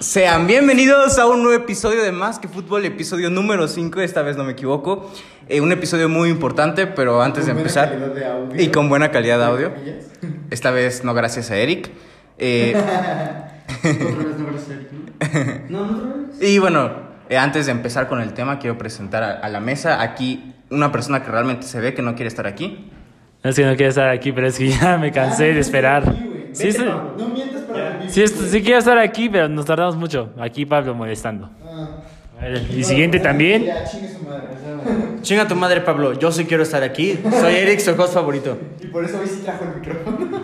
Sean bienvenidos a un nuevo episodio de Más que Fútbol, episodio número 5, esta vez no me equivoco. Eh, un episodio muy importante, pero antes de Con buena empezar... de audio. Y con buena calidad de audio. Esta vez no gracias a Eric. Eh, y bueno, eh, antes de empezar con el tema, quiero presentar a, a la mesa aquí una persona que realmente se ve que no quiere estar aquí. No es que no quiero estar aquí, pero es que ya me cansé de esperar. Sí, sí, No. Sí, esto- sí quiero estar aquí, pero nos tardamos mucho. Aquí Pablo molestando. Ah. A ver, Y siguiente también. Ya, chingue su madre. Chinga tu madre, Pablo. Yo sí quiero estar aquí. Soy Eric, su host favorito. Y por eso hoy sí trajo el micrófono.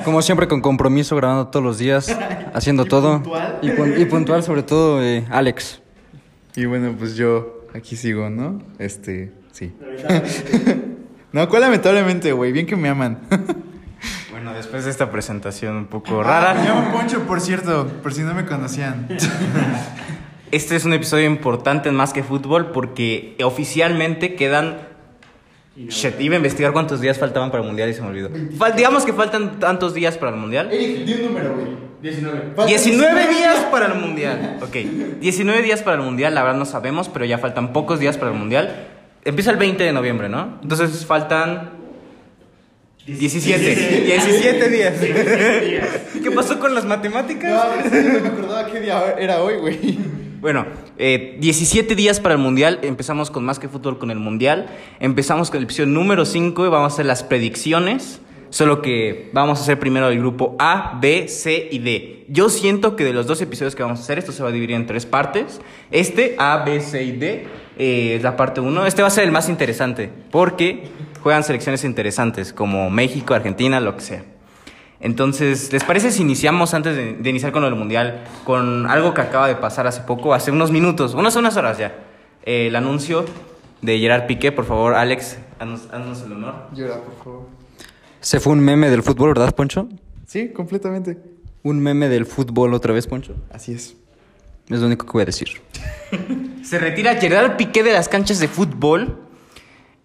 Como siempre, con compromiso, grabando todos los días, haciendo todo. puntual. Y, pun- y puntual, sobre todo, eh, Alex. Y bueno, pues yo aquí sigo, ¿no? Este, sí. no, ¿cuál lamentablemente, güey? Bien que me aman. Bueno, después de esta presentación un poco Me rara, llamo Poncho, por cierto, por si no me conocían. este es un episodio importante en Más que Fútbol porque oficialmente quedan... Shit, iba a investigar cuántos días faltaban para el Mundial y se me olvidó. Fal- digamos que faltan tantos días para el Mundial. Eric, di un número, güey. 19. Faltan 19 días para el mundial. Ok, 19 días para el mundial, la verdad no sabemos, pero ya faltan pocos días para el mundial. Empieza el 20 de noviembre, ¿no? Entonces faltan 17. 17 días. ¿Qué pasó con las matemáticas? No, yo no me acordaba qué día era hoy, güey. Bueno, eh, 17 días para el mundial. Empezamos con más que fútbol con el mundial. Empezamos con el episodio número 5 y vamos a hacer las predicciones. Solo que vamos a hacer primero el grupo A, B, C y D. Yo siento que de los dos episodios que vamos a hacer, esto se va a dividir en tres partes. Este, A, B, C y D, eh, es la parte 1. Este va a ser el más interesante porque juegan selecciones interesantes como México, Argentina, lo que sea. Entonces, ¿les parece si iniciamos antes de, de iniciar con del Mundial con algo que acaba de pasar hace poco, hace unos minutos, unas, unas horas ya? Eh, el anuncio de Gerard Piqué, por favor, Alex, haznos, haznos el honor. Llora, por favor. Se fue un meme del fútbol, ¿verdad, Poncho? Sí, completamente. Un meme del fútbol otra vez, Poncho. Así es. Es lo único que voy a decir. Se retira Gerard Piqué de las canchas de fútbol.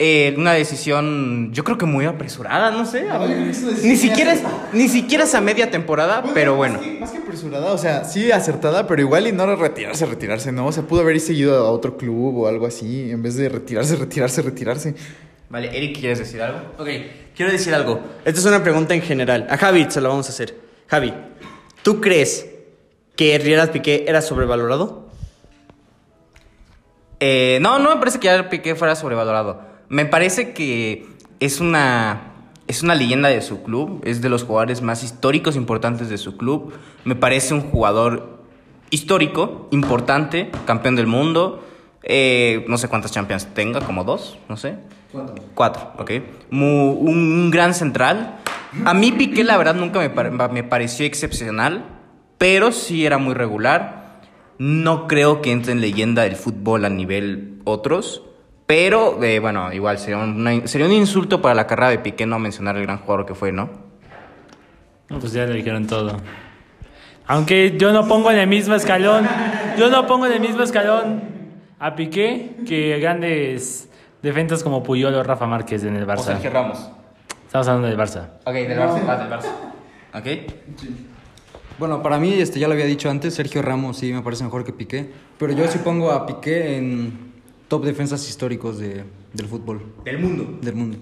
Eh, una decisión, yo creo que muy apresurada, no sé. No, ni siquiera es, ni siquiera es a media temporada, pero bueno. Más que, más que apresurada, o sea, sí acertada, pero igual y no era retirarse, retirarse, ¿no? O sea, pudo haber seguido a otro club o algo así, en vez de retirarse, retirarse, retirarse. Vale, Eric, ¿quieres decir algo? Ok, quiero decir algo. Esta es una pregunta en general. A Javi se la vamos a hacer. Javi, ¿tú crees que Gerard Piqué era sobrevalorado? Eh, no, no me parece que Gerard Piqué fuera sobrevalorado. Me parece que es una, es una leyenda de su club, es de los jugadores más históricos importantes de su club. Me parece un jugador histórico, importante, campeón del mundo. Eh, no sé cuántas Champions tenga, como dos, no sé. Cuatro, ok. Mu- un gran central. A mí Piqué, la verdad, nunca me, me pareció excepcional, pero sí era muy regular. No creo que entre en leyenda del fútbol a nivel otros. Pero, eh, bueno, igual sería, una- sería un insulto para la carrera de Piqué no mencionar el gran jugador que fue, ¿no? No, Pues ya le dijeron todo. Aunque yo no pongo en el mismo escalón, yo no pongo en el mismo escalón a Piqué que grandes defensas como Puyol o Rafa Márquez en el O Barça. Sergio Ramos. Estamos hablando del Barça. Ok, del Barça, va, del Barça. Ok. Bueno, para mí, este, ya lo había dicho antes, Sergio Ramos sí me parece mejor que Piqué. Pero yo sí pongo a Piqué en top defensas históricos de- del fútbol, Del mundo. del mundo.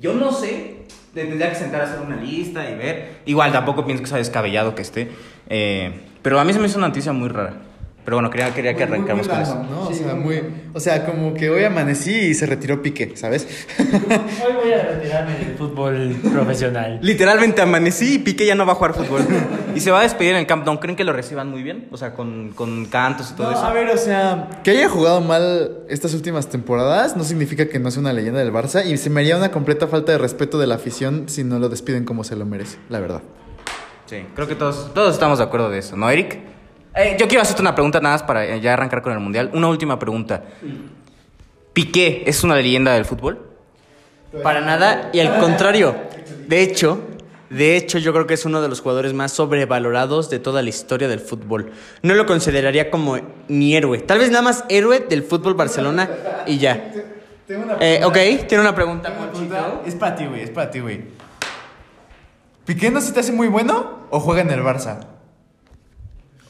Yo no sé, te tendría que sentar a hacer una lista y ver. Igual tampoco pienso que sea descabellado que esté. eh, pero a mí se me hizo una noticia muy rara. Pero bueno, quería, quería que arrancáramos con eso. ¿no? O sea, muy, o sea, como que hoy amanecí y se retiró Piqué, ¿sabes? Hoy voy a retirarme del fútbol profesional. Literalmente amanecí y Piqué ya no va a jugar fútbol. y se va a despedir en el Camp Nou. ¿Creen que lo reciban muy bien? O sea, con, con cantos y todo No, eso. a ver, o sea, que haya jugado mal estas últimas temporadas no significa que no sea una leyenda del Barça y se me haría una completa falta de respeto de la afición si no lo despiden como se lo merece, la verdad. Sí, creo que todos, todos estamos de acuerdo de eso, ¿no, Eric? Eh, yo quiero hacerte una pregunta nada más para eh, ya arrancar con el Mundial. Una última pregunta. ¿Piqué es una leyenda del fútbol? Para nada, y al contrario. De hecho, de hecho, yo creo que es uno de los jugadores más sobrevalorados de toda la historia del fútbol. No lo consideraría como ni héroe. Tal vez nada más héroe del fútbol Barcelona y ya. Tengo una Eh, ok, tiene una pregunta, Tengo una Ponchito. pregunta. Es para ti, güey, es para ti, güey. ¿Piqué no se te hace muy bueno o juega en el Barça?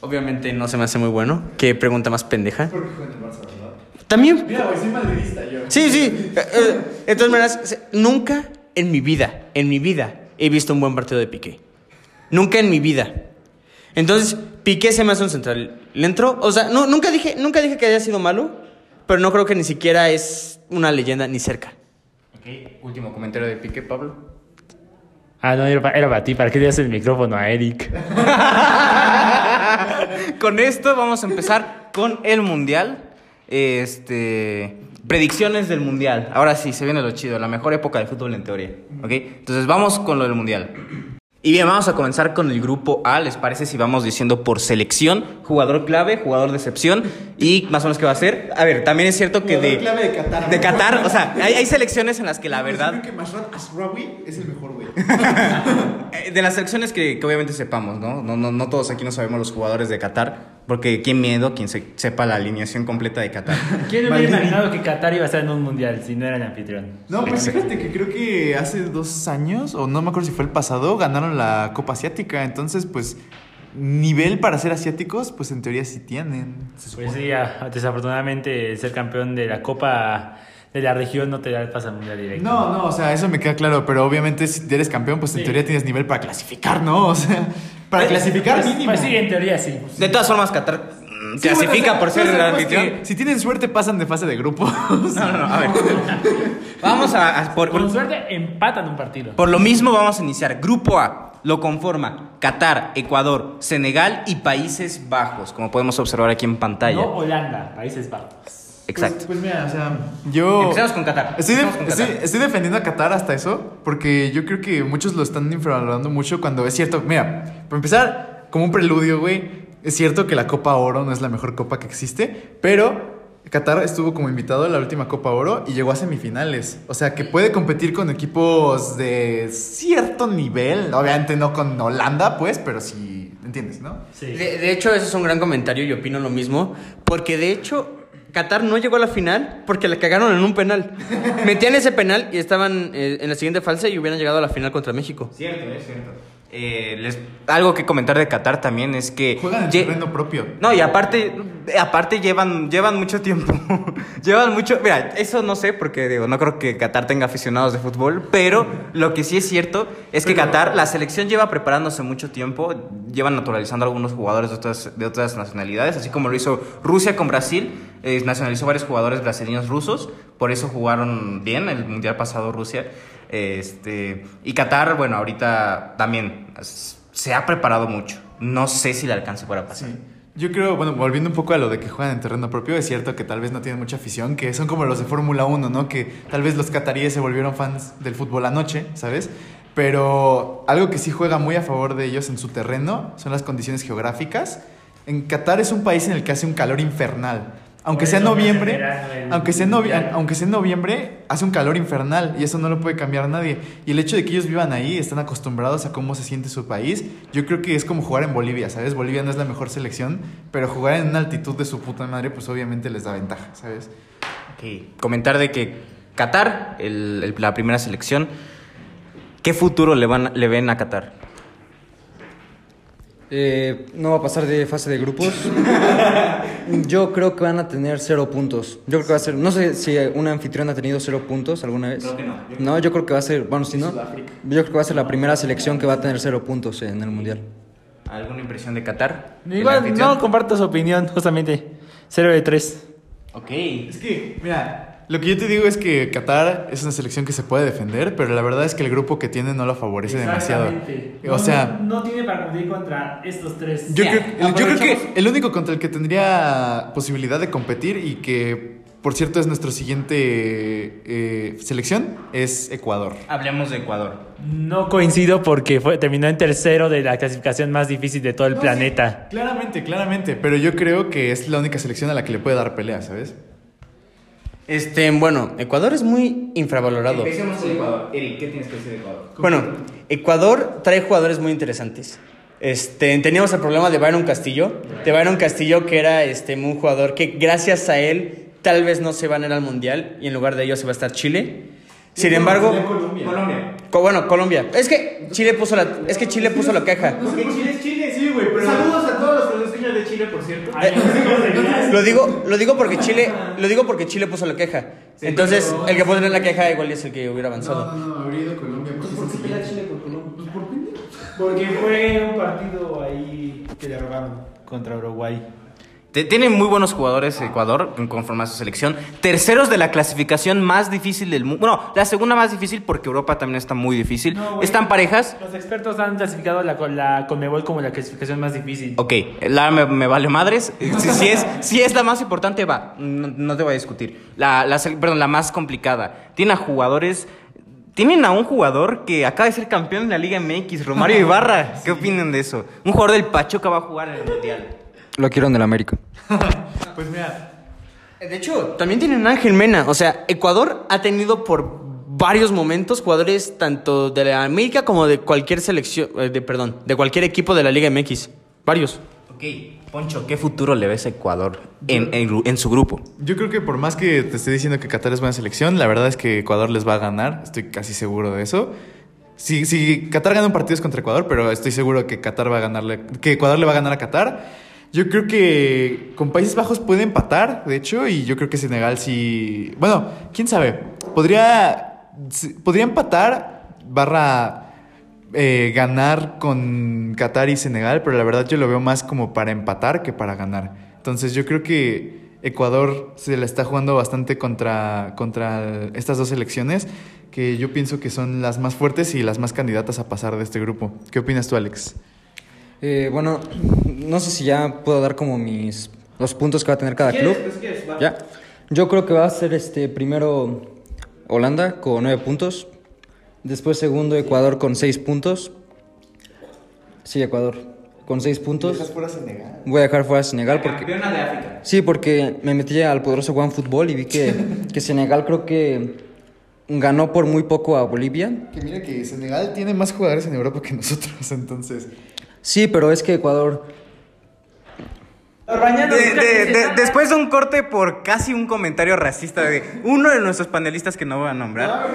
Obviamente no se me hace muy bueno. Qué pregunta más pendeja. También. Mira, güey, soy madridista yo. Sí, sí. De todas maneras, nunca en mi vida, en mi vida, he visto un buen partido de Piqué. Nunca en mi vida. Entonces, Piqué se me hace un central. ¿Le entró? O sea, no, nunca, dije, nunca dije que haya sido malo, pero no creo que ni siquiera es una leyenda ni cerca. Ok, último comentario de Piqué, Pablo. Ah, no, era para, era para ti. ¿Para qué le das el micrófono a Eric? Con esto vamos a empezar con el mundial. Este. Predicciones del mundial. Ahora sí, se viene lo chido. La mejor época del fútbol en teoría. ¿Ok? Entonces vamos con lo del mundial. Y bien, vamos a comenzar con el grupo A. ¿Les parece si vamos diciendo por selección? Jugador clave, jugador de excepción. Y más o menos qué va a ser. A ver, también es cierto que de. clave de Qatar. De Qatar, o sea, hay, hay selecciones en las que la Yo verdad. creo que Asraoui es el mejor, güey. Eh, De las selecciones que, que obviamente sepamos, ¿no? No, no, no todos aquí no sabemos los jugadores de Qatar, porque qué miedo quien se, sepa la alineación completa de Qatar. ¿Quién hubiera imaginado que Qatar iba a estar en un mundial si no era el anfitrión? No, pues fíjate que creo que hace dos años, o no me acuerdo si fue el pasado, ganaron la Copa Asiática. Entonces, pues, nivel para ser asiáticos, pues en teoría sí tienen. Pues sí, ah, desafortunadamente ser campeón de la Copa de la región no te da el pase al mundial directo. No, no, o sea, eso me queda claro, pero obviamente si eres campeón, pues en Sí. teoría tienes nivel para clasificar, ¿no? O sea, para clasificar Pues, mínimo. pues sí, en teoría sí. De todas formas, Qatar mm, Sí, clasifica bueno, o sea, por ser el pues, anfitrión. Si tienen suerte, pasan de fase de grupo. No, no, no, a ver. Vamos a. a- por, Con por- suerte empatan un partido. por lo mismo, vamos a iniciar. Grupo A lo conforma Qatar, Ecuador, Senegal y Países Bajos, como podemos observar aquí en pantalla. No Holanda, Países Bajos. Exacto. Pues, pues mira, o sea, yo. Empecemos con Qatar. Estoy, de- Empecemos con estoy- Qatar. estoy defendiendo a Qatar hasta eso, porque yo creo que muchos lo están infravalorando mucho cuando es cierto. Mira, para empezar, como un preludio, güey, es cierto que la Copa Oro no es la mejor copa que existe, pero Qatar estuvo como invitado a la última Copa Oro y llegó a semifinales. O sea, que puede competir con equipos de cierto nivel. Obviamente no con Holanda, pues, pero sí, ¿entiendes, no? Sí. De, de hecho, ese es un gran comentario y opino lo mismo. Porque de hecho, Qatar no llegó a la final porque la cagaron en un penal. Metían ese penal y estaban eh, en la siguiente falsa y hubieran llegado a la final contra México. Cierto, es cierto. Eh, les- algo que comentar de Qatar también es que. Juegan en terreno propio. No, y aparte, aparte llevan, llevan mucho tiempo. llevan mucho. Mira, eso no sé, porque digo, no creo que Qatar tenga aficionados de fútbol, pero lo que sí es cierto es que Qatar, la selección lleva preparándose mucho tiempo, llevan naturalizando a algunos jugadores de otras, de otras nacionalidades, así como lo hizo Rusia con Brasil, eh, nacionalizó varios jugadores brasileños rusos, por eso jugaron bien el mundial pasado Rusia. Este, y Qatar, bueno, ahorita también se ha preparado mucho. No sé si le alcance para pasar. Sí. Yo creo, bueno, volviendo un poco a lo de que juegan en terreno propio, es cierto que tal vez no tienen mucha afición, que son como los de Fórmula 1, ¿no? Que tal vez los cataríes se volvieron fans del fútbol anoche, ¿sabes? Pero algo que sí juega muy a favor de ellos en su terreno son las condiciones geográficas. En Qatar es un país en el que hace un calor infernal. Aunque sea noviembre, aunque sea, en novi- mundial. aunque sea en noviembre, hace un calor infernal y eso no lo puede cambiar nadie. Y el hecho de que ellos vivan ahí, están acostumbrados a cómo se siente su país, yo creo que es como jugar en Bolivia, ¿sabes? Bolivia no es la mejor selección, pero jugar en una altitud de su puta madre, pues obviamente les da ventaja, ¿sabes? Ok, Comentar de que Qatar, el- el- la primera selección, ¿qué futuro le, van, le ven a Qatar? Eh, no va a pasar de fase de grupos. Yo creo que van a tener cero puntos. Yo creo que va a ser. No sé si un anfitrión ha tenido cero puntos alguna vez. Creo que no. No, yo creo que va a ser. Bueno, si no. Yo creo que va a ser la primera selección que va a tener cero puntos en el mundial. ¿Alguna impresión de Qatar? No comparto su opinión, justamente. 0 de 3. Ok. Es que, mira, lo que yo te digo es que Qatar es una selección que se puede defender, pero la verdad es que el grupo que tiene no lo favorece demasiado. O sea, No, tiene para competir contra estos tres. Yo, creo, yo creo que el único contra el que tendría posibilidad de competir y que, por cierto, es nuestro siguiente eh, selección es Ecuador. Hablemos de Ecuador. No coincido porque fue, terminó en tercero de la clasificación más difícil de todo el No, planeta. sí, claramente, claramente, pero yo creo que es la única selección a la que le puede dar pelea, ¿sabes? Este, bueno, Ecuador es muy infravalorado. Empecemos Ecuador. Eric, ¿qué tienes que decir de Ecuador? Bueno, Ecuador trae jugadores muy interesantes. Este, teníamos el problema de Byron Castillo, de Byron Castillo que era este, un jugador que gracias a él tal vez no se van a ir al mundial y en lugar de ello se va a estar Chile. Sin embargo, Colombia. co- bueno, Colombia. Es que Chile puso la, es que Chile puso la queja. Chile es Chile, sí, güey, pero... Saludos a todos los que nos hinchas de Chile, por cierto. Lo digo, lo digo porque Chile, lo digo porque Chile puso la queja. Entonces, el que pone la queja igual es el que hubiera avanzado. no, habría ido Colombia. Porque fue un partido ahí que le robaron contra Uruguay. Tiene muy buenos jugadores Ecuador conforme a su selección. Terceros de la clasificación más difícil del mundo. Bueno, la segunda más difícil porque Europa también está muy difícil. No, güey. Están parejas. Los expertos han clasificado la, la Conmebol como la clasificación más difícil. Ok, la me, me vale madres. Si, si es, si es la más importante, va. No, no te voy a discutir. La, la perdón, la más complicada. Tiene a jugadores. Tienen a un jugador que acaba de ser campeón de la Liga MX, Romario Ibarra. ¿Qué opinan de eso? Un jugador del Pachuca va a jugar en el Mundial. Lo quiero en el América. Pues mira, De hecho, también tienen a Ángel Mena. O sea, Ecuador ha tenido por varios momentos jugadores tanto de la América como de cualquier selección, eh, de, perdón, de cualquier equipo de la Liga MX. Varios. Ok, Poncho, ¿qué futuro le ves a Ecuador en, en en su grupo? Yo creo que por más que te esté diciendo que Qatar es buena selección, la verdad es que Ecuador les va a ganar. Estoy casi seguro de eso. Si, si Qatar gana un partido es contra Ecuador, pero estoy seguro que Qatar va a ganarle, que Ecuador le va a ganar a Qatar. Yo creo que con Países Bajos puede empatar, de hecho, y yo creo que Senegal sí. Bueno, quién sabe. Podría, podría empatar barra eh, ganar con Qatar y Senegal, pero la verdad yo lo veo más como para empatar que para ganar. Entonces yo creo que Ecuador se la está jugando bastante contra, contra estas dos selecciones, que yo pienso que son las más fuertes y las más candidatas a pasar de este grupo. ¿Qué opinas tú, Alex? Eh, bueno, no sé si ya puedo dar como mis los puntos que va a tener cada club. Ya. Yo creo que va a ser este primero Holanda con nueve puntos. Después segundo Ecuador con seis puntos. Sí, Ecuador con seis puntos. fuera Senegal? Voy a dejar fuera a Senegal porque de África. sí, porque me metí al poderoso One Fútbol y vi que, que Senegal creo que ganó por muy poco a Bolivia. Que mira que Senegal tiene más jugadores en Europa que nosotros, entonces... Sí, pero es que Ecuador De- de- de- después de un corte por casi un comentario racista de uno de nuestros panelistas que no voy a nombrar.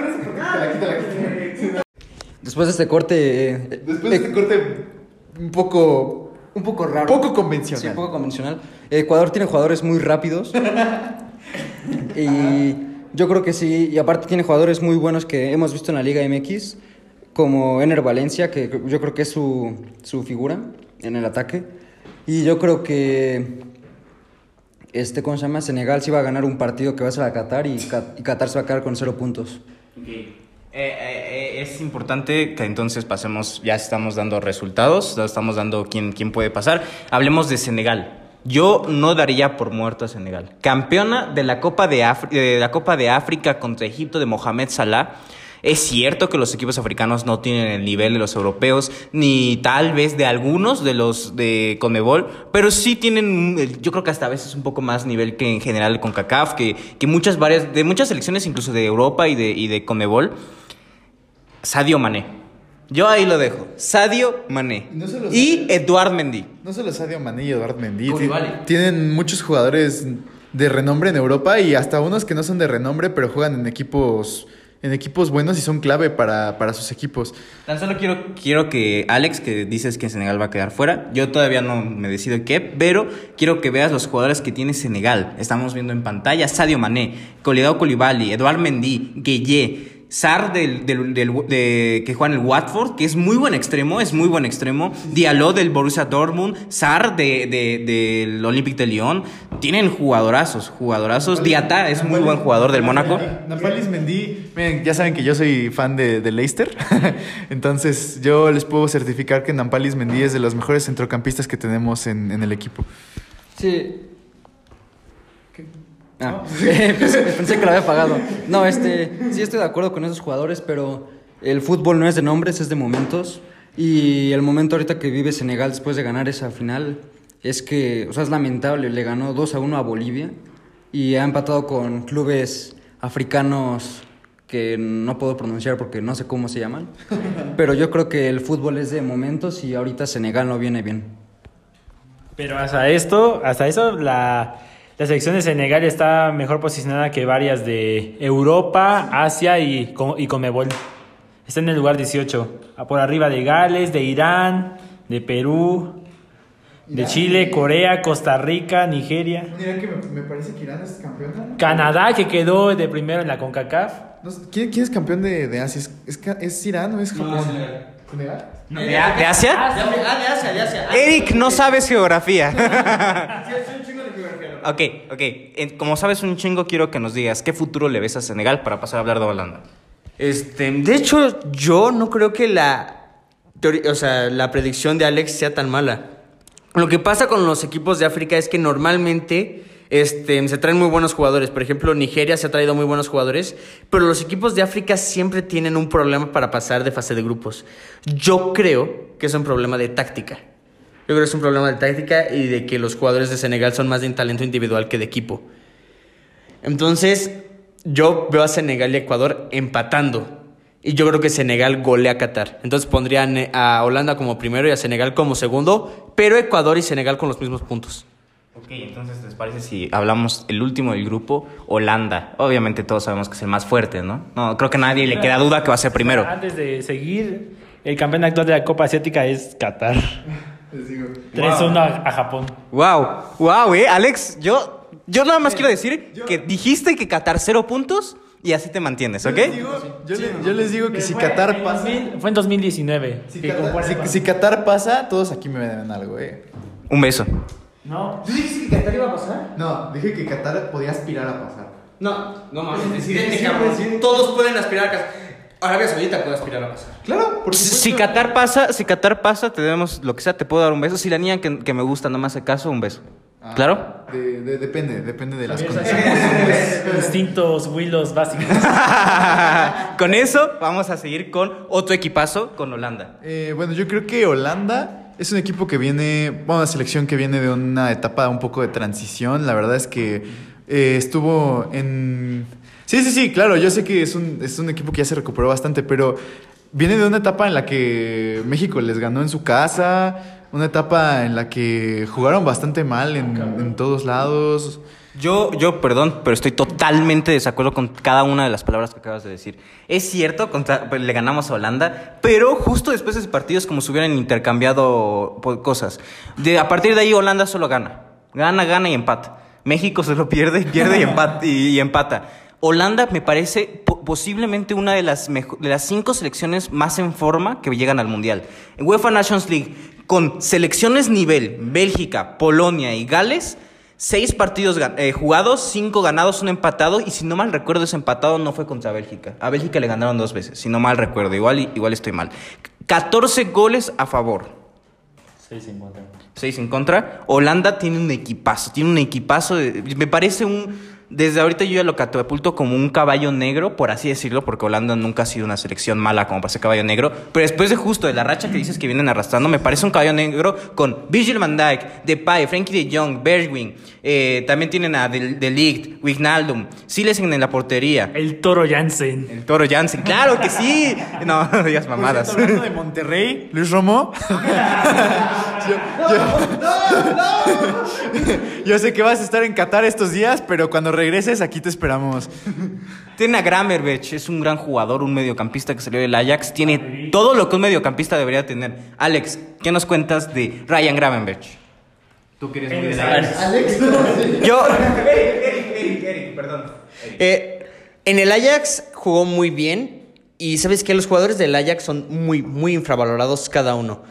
después de este corte eh, Después de este corte un poco... un poco raro. Poco convencional. Sí, poco convencional. Ecuador tiene jugadores muy rápidos. y yo creo que sí. Y aparte tiene jugadores muy buenos que hemos visto en la Liga MX, como Ener Valencia, que yo creo que es su, su figura en el ataque. Y yo creo que, este, ¿cómo se llama? Senegal sí va a ganar un partido que va a ser a Qatar y, y Qatar se va a quedar con cero puntos. Eh, eh, eh, es importante que entonces pasemos, ya estamos dando resultados, ya estamos dando quién, quién puede pasar. Hablemos de Senegal. Yo no daría por muerto a Senegal. Campeona de la Copa de, de la Copa de África contra Egipto de Mohamed Salah. Es cierto que los equipos africanos no tienen el nivel de los europeos, ni tal vez de algunos de los de Conmebol, pero sí tienen, eh, yo creo que hasta a veces un poco más nivel que en general con CACAF, que, que muchas varias, de muchas selecciones incluso de Europa y de, y de Conmebol. Sadio Mané. Yo ahí lo dejo. Sadio Mané. No solo Y Sadio. Eduard Mendy. No solo Sadio Mané y Eduard Mendy. Tienen muchos jugadores de renombre en Europa y hasta unos que no son de renombre, pero juegan en equipos, en equipos buenos y son clave para, para sus equipos. Tan solo quiero, quiero que Alex, que dices que Senegal va a quedar fuera, yo todavía no me decido qué, pero quiero que veas los jugadores que tiene Senegal. Estamos viendo en pantalla Sadio Mané, Colidao Koulibaly, Eduard Mendy, Gueye, Sar del, del- del- de- que juega en el Watford, que es muy buen extremo, es muy buen extremo, Diallo del Borussia Dortmund, Sar de, de- del Olympique de Lyon. Tienen jugadorazos, jugadorazos. Diata es muy buen jugador del Mónaco. Nampalis Mendy, miren, ya saben que yo soy fan de, de Leicester, entonces yo les puedo certificar que Nampalis Mendy es de los mejores centrocampistas que tenemos en, en el equipo. Sí. Ah, pensé, pensé que lo había pagado. No, este, sí estoy de acuerdo con esos jugadores, pero el fútbol no es de nombres, es de momentos. Y el momento ahorita que vive Senegal después de ganar esa final es que, o sea, es lamentable. Le ganó 2 a 1 a Bolivia y ha empatado con clubes africanos que no puedo pronunciar porque no sé cómo se llaman. Pero yo creo que el fútbol es de momentos y ahorita Senegal no viene bien. Pero hasta esto, hasta eso, la, la selección de Senegal está mejor posicionada que varias de Europa, Asia y, y Comebol. Está en el lugar 18, a por arriba de Gales, de Irán, de Perú. De Chile, Corea, Costa Rica, Nigeria. Mira que me, me parece que Irán es campeona. Canadá, que quedó de primero en la CONCACAF. No ¿quién, quién es campeón de, de Asia? ¿Es, es, Irán o es Japón? ¿Senegal? ¿De, de Asia? Ah, de Asia, de Asia. Eric, no sabes geografía. ok, ok. Como sabes un chingo, quiero que nos digas qué futuro le ves a Senegal para pasar a hablar de Holanda. Este, de hecho, yo no creo que la, o sea, la predicción de Alex sea tan mala. Lo que pasa con los equipos de África es que normalmente este, se traen muy buenos jugadores. Por ejemplo, Nigeria se ha traído muy buenos jugadores, pero los equipos de África siempre tienen un problema para pasar de fase de grupos. Yo creo que es un problema de táctica. Yo creo que es un problema de táctica y de que los jugadores de Senegal son más de talento individual que de equipo. Entonces, yo veo a Senegal y Ecuador empatando. Y yo creo que Senegal golea a Qatar. Entonces pondría a Ne- a Holanda como primero y a Senegal como segundo, pero Ecuador y Senegal con los mismos puntos. Ok, entonces, ¿les parece si hablamos el último del grupo, Holanda? Obviamente todos sabemos que es el más fuerte, ¿no? No, creo que a nadie le queda duda que va a ser primero. Antes de seguir, el campeón actual de la Copa Asiática es Qatar. 3-1 a, a Japón. Wow, wow, eh, Alex, yo, yo nada más quiero decir que dijiste que Qatar cero puntos y así te mantienes, ¿ok? Yo, le- yo les digo que si Qatar pasa. Fue en 2019. Si que Qatar, si- si Qatar pasa, todos aquí me deben algo, eh. Un beso. No, ¿Tú dijiste que Qatar iba a pasar? No, dije que Qatar podía aspirar a pasar. No, no mames, cabrón. Todos pueden aspirar a pasar. Arabia Saudita puede aspirar a pasar. Claro, porque Si Qatar pasa, si Qatar pasa, te debemos lo que sea, te puedo dar un beso. Si la niña que, que me gusta no me hace caso, un beso. ¿Claro? De- de- depende, depende de las condiciones. instintos, willos básicos. con eso vamos a seguir con otro equipazo, con Holanda. Eh, bueno, yo creo que Holanda es un equipo que viene, bueno, una selección que viene de una etapa un poco de transición. La verdad es que eh, estuvo en... Sí, sí, sí, claro, yo sé que es un, es un equipo que ya se recuperó bastante, pero viene de una etapa en la que México les ganó en su casa, una etapa en la que jugaron bastante mal en, en todos lados. Yo, yo, perdón, pero estoy totalmente de desacuerdo con cada una de las palabras que acabas de decir. Es cierto, contra- le ganamos a Holanda, pero justo después de ese partido es como si hubieran intercambiado cosas. De, a partir de ahí Holanda solo gana. Gana, gana y empata. México solo pierde, pierde y, empata, y empata. Holanda me parece po- posiblemente una de las, de las cinco selecciones más en forma que llegan al Mundial. En UEFA Nations League, con selecciones nivel, Bélgica, Polonia y Gales, Seis partidos eh, jugados, cinco ganados, un empatado. Y si no mal recuerdo, ese empatado no fue contra Bélgica. A Bélgica le ganaron dos veces, si no mal recuerdo. Igual, igual estoy mal. 14 goles a favor. 6.50. 6 en contra. Holanda tiene un equipazo, tiene un equipazo. de- me parece un. Desde ahorita yo ya lo catapulto como un caballo negro, por así decirlo, porque Holanda nunca ha sido una selección mala como para ser caballo negro. Pero después de justo de la racha que dices que vienen arrastrando, me parece un caballo negro con Virgil van Dijk, Depay, Frankie de Jong, Bergwijn. eh, también tienen a De, de Ligt, Wijnaldum, Silesen en la portería. El Toro Jansen. El Toro Jansen, claro que sí. No, no digas mamadas. Hablando de Monterrey, Luis Romo. yo, yo- yo sé que vas a estar en Qatar estos días, pero cuando regreses aquí te esperamos. Tiene a es un gran jugador, un mediocampista que salió del Ajax. Tiene todo lo que un mediocampista debería tener. Alex, ¿qué nos cuentas de Ryan Gravenberch? Tú que eres muy del Ajax. Yo. Eh, en el Ajax jugó muy bien. Y sabes que los jugadores del Ajax son muy, muy infravalorados cada uno.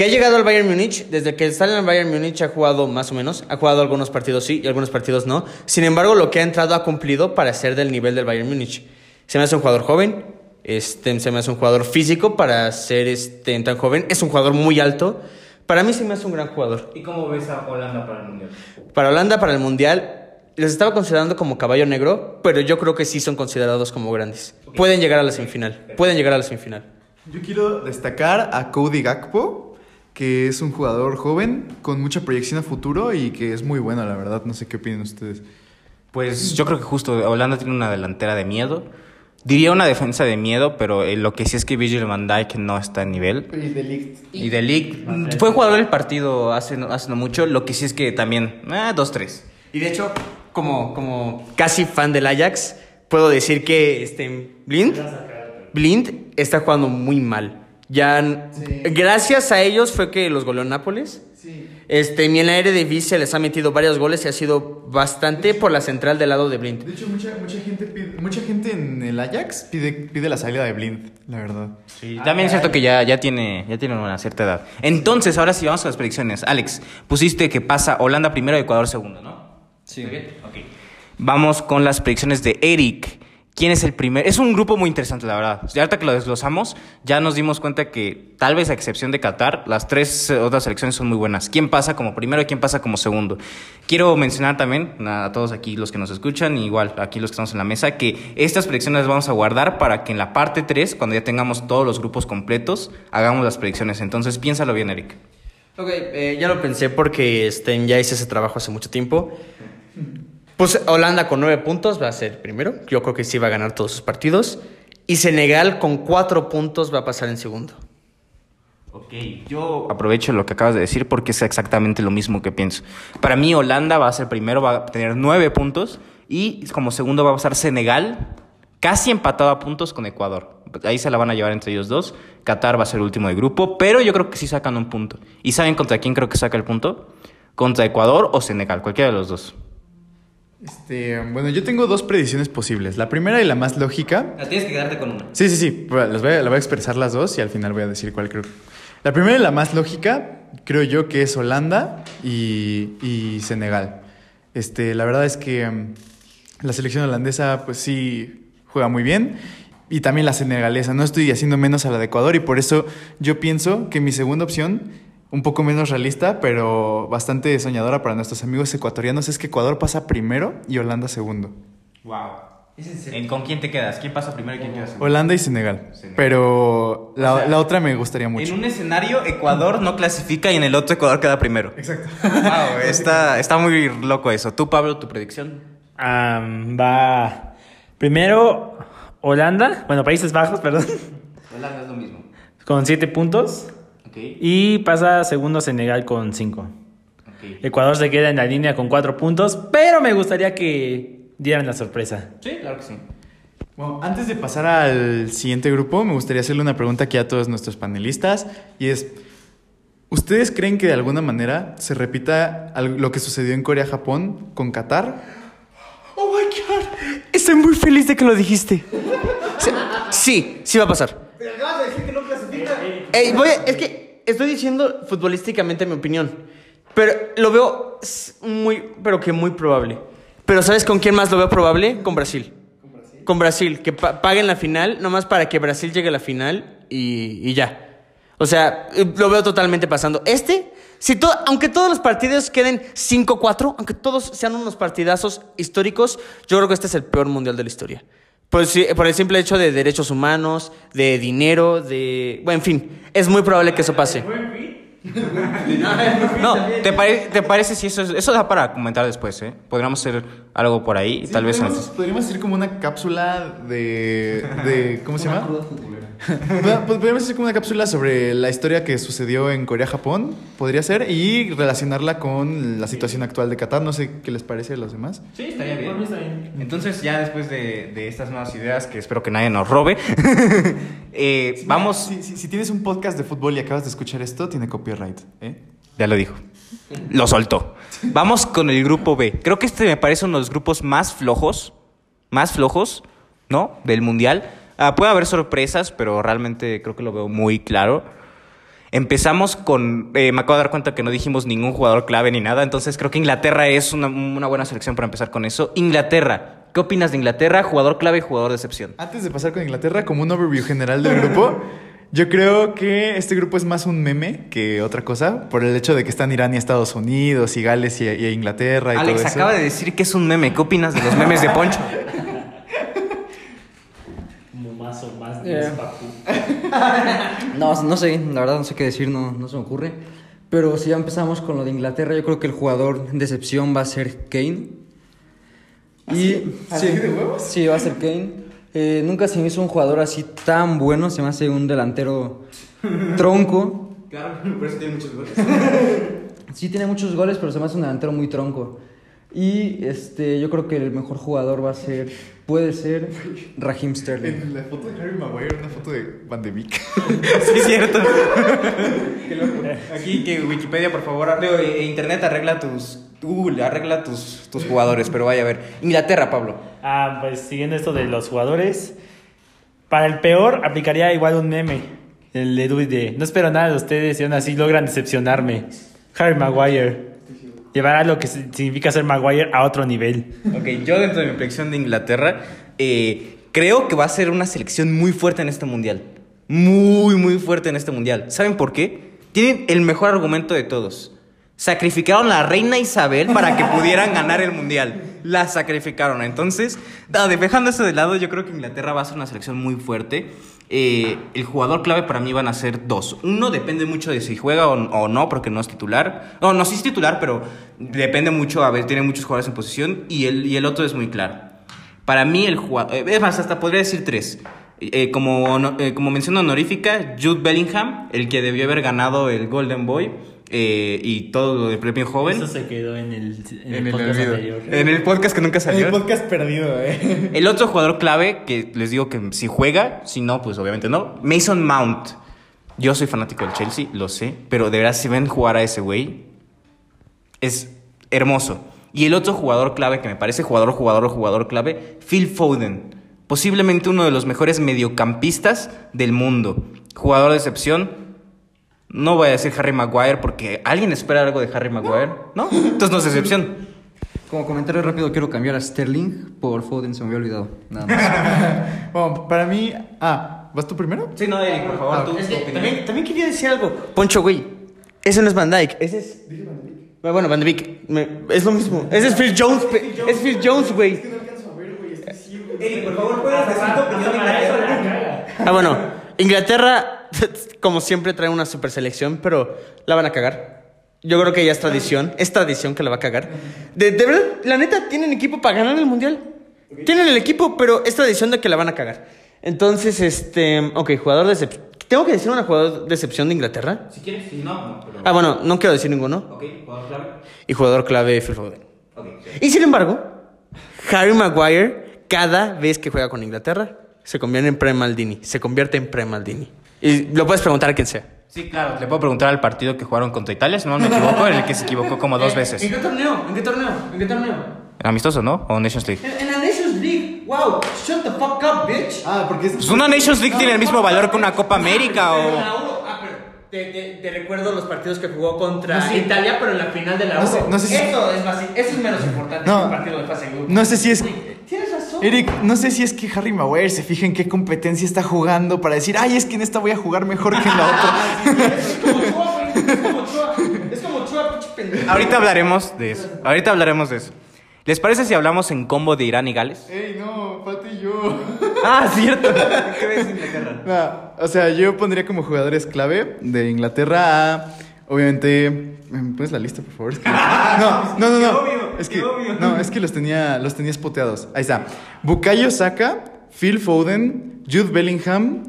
Que ha llegado al Bayern Múnich, desde que está en el Bayern Múnich ha jugado más o menos, ha jugado algunos partidos sí y algunos partidos no. Sin embargo, lo que ha entrado ha cumplido para ser del nivel del Bayern Múnich. Se me hace un jugador joven, este, se me hace un jugador físico para ser este, tan joven, es un jugador muy alto. Para mí se me hace un gran jugador. ¿Y cómo ves a Holanda para el Mundial? Para Holanda, para el Mundial, les estaba considerando como caballo negro, pero yo creo que sí son considerados como grandes. Pueden llegar a la semifinal. Pueden llegar a la semifinal. Yo quiero destacar a Cody Gakpo, que es un jugador joven con mucha proyección a futuro y que es muy bueno, la verdad. No sé qué opinan ustedes. Pues yo creo que justo Holanda tiene una delantera de miedo. Diría una defensa de miedo, pero eh, lo que sí es que Virgil van Dijk no está en nivel. Y de Ligt fue jugador del partido hace no, hace no mucho. Lo que sí es que también, ah, 2-3. Y de hecho, como, como casi fan del Ajax, puedo decir que este, Blind, Blind está jugando muy mal. Ya, gracias a ellos fue que los goleó Nápoles. Este, ni en la Eredivisie se les ha metido varios goles y ha sido bastante por la central del lado de Blind. De hecho, mucha, mucha, gente, pide- mucha gente en el Ajax pide, pide la salida de Blind, la verdad. Sí, también es cierto que ya, ya, tiene, ya tiene una cierta edad. Entonces, ahora sí vamos a las predicciones. Alex, pusiste que pasa Holanda primero y Ecuador segundo, ¿no? Sí. ¿Está bien? Ok. Vamos con las predicciones de Eric. ¿Quién es el primer? Es un grupo muy interesante, la verdad. Y ahorita que lo desglosamos, ya nos dimos cuenta que, tal vez a excepción de Qatar, las tres eh, otras selecciones son muy buenas. ¿Quién pasa como primero y quién pasa como segundo? Quiero mencionar también a todos aquí los que nos escuchan, igual aquí los que estamos en la mesa, que estas predicciones las vamos a guardar para que en la parte 3, cuando ya tengamos todos los grupos completos, hagamos las predicciones. Entonces, piénsalo bien, Eric. Ok, eh, ya lo pensé porque este, ya hice ese trabajo hace mucho tiempo. Pues Holanda con nueve puntos va a ser primero. Yo creo que sí va a ganar todos sus partidos. Y Senegal con cuatro puntos va a pasar en segundo. Ok, yo aprovecho lo que acabas de decir porque es exactamente lo mismo que pienso. Para mí Holanda va a ser primero, va a tener nueve puntos y como segundo va a pasar Senegal, casi empatado a puntos con Ecuador. Ahí se la van a llevar entre ellos dos. Qatar va a ser último de grupo, pero yo creo que sí sacan un punto. ¿Y saben contra quién creo que saca el punto? Contra Ecuador o Senegal, cualquiera de los dos. Este, bueno, yo tengo dos predicciones posibles. La primera y la más lógica. tienes que quedarte con una. Sí, sí, sí. Las voy, a, las voy a expresar las dos y al final voy a decir cuál creo. La primera y la más lógica, creo yo que es Holanda y, y Senegal. Este, la verdad es que mm, la selección holandesa, pues sí, juega muy bien. Y también la senegalesa. No estoy haciendo menos a la de Ecuador y por eso yo pienso que mi segunda opción, un poco menos realista, pero bastante soñadora para nuestros amigos ecuatorianos, es que Ecuador pasa primero y Holanda segundo. Wow. ¿Con quién te quedas? ¿Quién pasa primero y quién queda segundo? Holanda y Senegal. Senegal. Pero la, O sea, la otra me gustaría mucho. En un escenario, Ecuador no clasifica y en el otro Ecuador queda primero. Exacto. Wow, está, está muy loco eso. ¿Tú, Pablo, tu predicción? Va. Primero, Holanda. Bueno, Países Bajos, perdón. Holanda es lo mismo. Con siete puntos. Ok. Y pasa segundo Senegal con cinco. ok. Ecuador se queda en la línea con cuatro puntos. Pero me gustaría que dieran la sorpresa. Sí, claro que sí. Bueno, antes de pasar al siguiente grupo, me gustaría hacerle una pregunta aquí a todos nuestros panelistas. Y es, ¿ustedes creen que de alguna manera se repita lo que sucedió en Corea-Japón con Qatar? Oh my god, estoy muy feliz de que lo dijiste. Sí, sí, sí va a pasar. Pero acabas de decir que no clasifica. Es que estoy diciendo futbolísticamente mi opinión. Pero lo veo muy, pero que muy probable. Pero ¿sabes con quién más lo veo probable? Con Brasil. Con Brasil, que pa- paguen la final, nomás para que Brasil llegue a la final y, y ya. O sea, eh, lo veo totalmente pasando. Este, si to- aunque todos los partidos queden 5-4, aunque todos sean unos partidazos históricos, yo creo que este es el peor mundial de la historia. Por, si- por el simple hecho de derechos humanos, de dinero, de... Bueno, en fin, es muy probable que eso pase. No, ¿te, pare- te parece si eso es- eso da para comentar después, eh? Podríamos hacer algo por ahí, tal vez. Podríamos, podríamos hacer como una cápsula de... de ¿Cómo se llama? Pod- Podríamos hacer como una cápsula sobre la historia que sucedió en Corea-Japón, podría ser, y relacionarla con la situación actual de Qatar. No sé qué les parece a los demás. Sí, estaría bien. Entonces, ya después de, de estas nuevas ideas, que espero que nadie nos robe, eh, vamos. Si, si- si tienes un podcast de fútbol y acabas de escuchar esto, tiene copyright. ¿eh? Ya lo dijo. Lo soltó. Vamos con el grupo B. Creo que este me parece uno de los grupos más flojos, más flojos, ¿no? Del mundial. Ah, puede haber sorpresas, pero realmente creo que lo veo muy claro. Empezamos con. eh, me acabo de dar cuenta que no dijimos ningún jugador clave ni nada, entonces creo que Inglaterra es una, una buena selección para empezar con eso. Inglaterra. ¿Qué opinas de Inglaterra? Jugador clave y jugador de excepción. Antes de pasar con Inglaterra, como un overview general del grupo, yo creo que este grupo es más un meme que otra cosa, por el hecho de que están Irán y Estados Unidos, y Gales y, y Inglaterra y Alex todo eso. acaba de decir que es un meme. ¿Qué opinas de los memes de Poncho? Como No, no sé, la verdad no sé qué decir, no, no se me ocurre. Pero si ya empezamos con lo de Inglaterra, yo creo que el jugador de excepción va a ser Kane. Y, ¿Así sí, de huevos? Sí, va a ser Kane. Eh, nunca se me hizo un jugador así tan bueno, se me hace un delantero tronco. Claro, por eso tiene muchos goles. Sí tiene muchos goles, pero se me hace un delantero muy tronco. Y este, yo creo que el mejor jugador va a ser, puede ser Raheem Sterling. En la foto de Harry Maguire, una foto de Van de Beek. Sí, es cierto. Aquí que Wikipedia, por favor, digo, eh, Internet arregla tus. Google arregla tus, tus jugadores, pero vaya a ver. Inglaterra, Pablo. Ah, pues siguiendo esto de los jugadores. Para el peor, aplicaría igual un meme. El de No espero nada de ustedes y aún así logran decepcionarme. Harry Maguire. Llevará lo que significa ser Maguire a otro nivel. Ok, yo dentro de mi predicción de Inglaterra, eh, creo que va a ser una selección muy fuerte en este mundial. Muy, muy fuerte en este mundial. ¿Saben por qué? Tienen el mejor argumento de todos. Sacrificaron a la reina Isabel para que pudieran ganar el mundial. La sacrificaron. Entonces, nada, dejando eso de lado, yo creo que Inglaterra va a ser una selección muy fuerte. Eh, el jugador clave para mí van a ser dos. Uno depende mucho de si juega o, o no, porque no es titular. No, no, sí es titular, pero depende mucho. A ver, tiene muchos jugadores en posición. Y el, y el otro es muy claro. Para mí, el jugador. eh, Es más, hasta podría decir tres. Eh, como, eh, como mención honorífica, Jude Bellingham, el que debió haber ganado el Golden Boy eh, y todo lo de premio joven. Eso se quedó en el, en En el el podcast olvido. anterior. En el podcast que nunca salió. El podcast perdido, eh. El otro jugador clave, que les digo que si juega, si no, pues obviamente no. Mason Mount. Yo soy fanático del Chelsea, lo sé, pero de verdad si ven jugar a ese güey, es hermoso. Y el otro jugador clave que me parece jugador, jugador, jugador clave, Phil Foden. Posiblemente uno de los mejores mediocampistas del mundo. Jugador de excepción. No voy a decir Harry Maguire porque alguien espera algo de Harry Maguire, ¿no? Entonces no es excepción. Como comentario rápido, quiero cambiar a Sterling por Foden, se me había olvidado. Nada más. Bueno, para mí. Ah, ¿vas tú primero? Sí, no, Eric, por favor, tú. Es tu que también, también quería decir algo. Poncho, güey. Ese no es Van Dyke. Ese es. Bueno, Van de Beek. Me- Es lo mismo. Ese es Phil Jones. Es Phil Jones, güey. Eric, por favor, puedes decir tu opinión de Inglaterra. Ah, bueno. Inglaterra, como siempre, trae una super selección, pero la van a cagar. Yo creo que ya es tradición. Es tradición que la va a cagar. De, de verdad, la neta, tienen equipo para ganar el mundial. Tienen el equipo, pero es tradición de que la van a cagar. Entonces, este. Ok, jugador de excepción. ¿Tengo que decir una jugador de excepción de Inglaterra? Si quieres, si no, no, pero... Ah, bueno, no quiero decir ninguno. Ok, jugador clave. Y jugador clave, Phil Foden. Y sin embargo, Harry Maguire, cada vez que juega con Inglaterra, se convierte en pre-Maldini. Se convierte en pre-Maldini. Y lo puedes preguntar a quien sea. Sí, claro, le puedo preguntar al partido que jugaron contra Italia, si no me equivoco, en el que se equivocó como dos veces. qué torneo? ¿En qué torneo? ¿En qué torneo? Amistoso, ¿no? O Nations League. En la Nations League. Wow, shut the fuck up, bitch. Ah, porque es. Pues una Nations League tiene el mismo valor que una Copa América en o... te, te- te recuerdo los partidos que jugó contra Italia, pero en la final de la No Euro. sé- no sé si- Eso es, más- eso es menos importante No. que un partido de fase grupo. No sé si es. Tienes razón. Eric, no sé si es que Harry Maguire se fija en qué competencia está jugando para decir, ay, es que en esta voy a jugar mejor que en la otra. Es como Chua, güey. Es como Chua. Es como Chua, pinche pendejo. Ahorita hablaremos de eso. Ahorita hablaremos de eso. ¿Les parece si hablamos en combo de Irán y Gales? Ey, no, falta yo. Ah, cierto. ¿Qué ves Inglaterra? No, o sea, yo pondría como jugadores clave de Inglaterra a, obviamente, ¿me pones la lista, por favor? Es que- no, no, no, no. obvio, es que, obvio. no, es que los tenía, los tenía spoteados. Ahí está. Bukayo Saka, Phil Foden, Jude Bellingham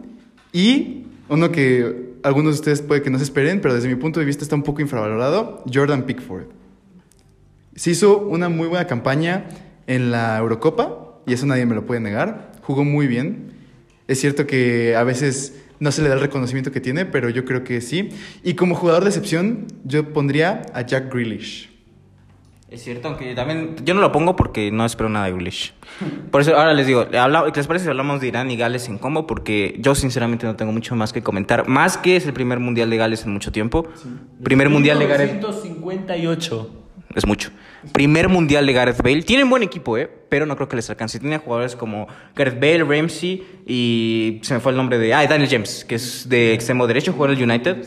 y uno que algunos de ustedes puede que no se esperen, pero desde mi punto de vista está un poco infravalorado, Jordan Pickford. Se hizo una muy buena campaña en la Eurocopa y eso nadie me lo puede negar. Jugó muy bien. Es cierto que a veces no se le da el reconocimiento que tiene, pero yo creo que sí. Y como jugador de excepción, yo pondría a Jack Grealish. Es cierto, aunque yo también... Yo no lo pongo porque no espero nada de Grealish. Por eso ahora les digo, habla- ¿qué les parece si hablamos de Irán y Gales en combo? Porque yo sinceramente no tengo mucho más que comentar. Más que es el primer mundial de Gales en mucho tiempo. Primer mundial de Gareth... 1958. Es mucho. Primer mundial de Gareth Bale. Tienen buen equipo, ¿eh? Pero no creo que les alcance. Tienen jugadores como Gareth Bale, Ramsey y... Se me fue el nombre de... Ah, Daniel James, que es de extremo derecho, juega en el United.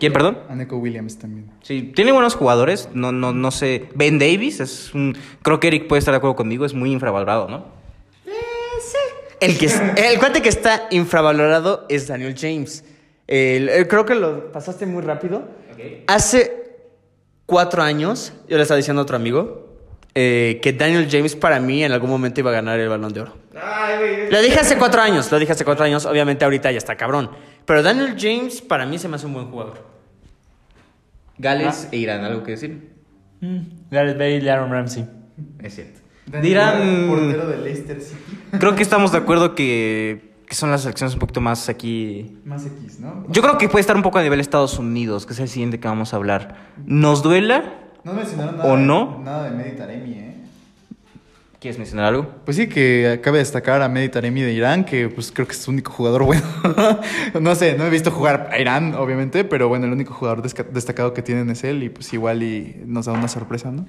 ¿Quién, perdón? A Neko Williams también. Sí, tiene buenos jugadores. No, no, no sé. Ben Davis es un. Creo que Eric puede estar de acuerdo conmigo. Es muy infravalorado, ¿no? El, que es- el cuate que está infravalorado es Daniel James. El- el- creo que lo pasaste muy rápido. Hace cuatro años, yo le estaba diciendo a otro amigo eh, que Daniel James para mí en algún momento iba a ganar el balón de oro. Lo dije hace cuatro años, lo dije hace cuatro años. Obviamente ahorita ya está cabrón. Pero Daniel James para mí se me hace un buen jugador. Gales e Irán, ¿algo que decir? Mm, Gareth Bale y Aaron Ramsey. Es cierto. Daniel Dirán. portero de Leicester City. Creo que estamos de acuerdo que, que son las selecciones un poquito más aquí. Más X, ¿no? Yo creo que puede estar un poco a nivel Estados Unidos, que es el siguiente que vamos a hablar. ¿Nos duela? No mencionaron nada. ¿O de- no? Nada de Meditaremi, ¿eh? ¿Quieres mencionar algo? Pues sí, que cabe destacar a Mehdi Taremi de Irán, que pues creo que es su único jugador bueno. no sé, no he visto jugar a Irán, obviamente, pero bueno, el único jugador destacado que tienen es él y pues igual y nos da una sorpresa, ¿no?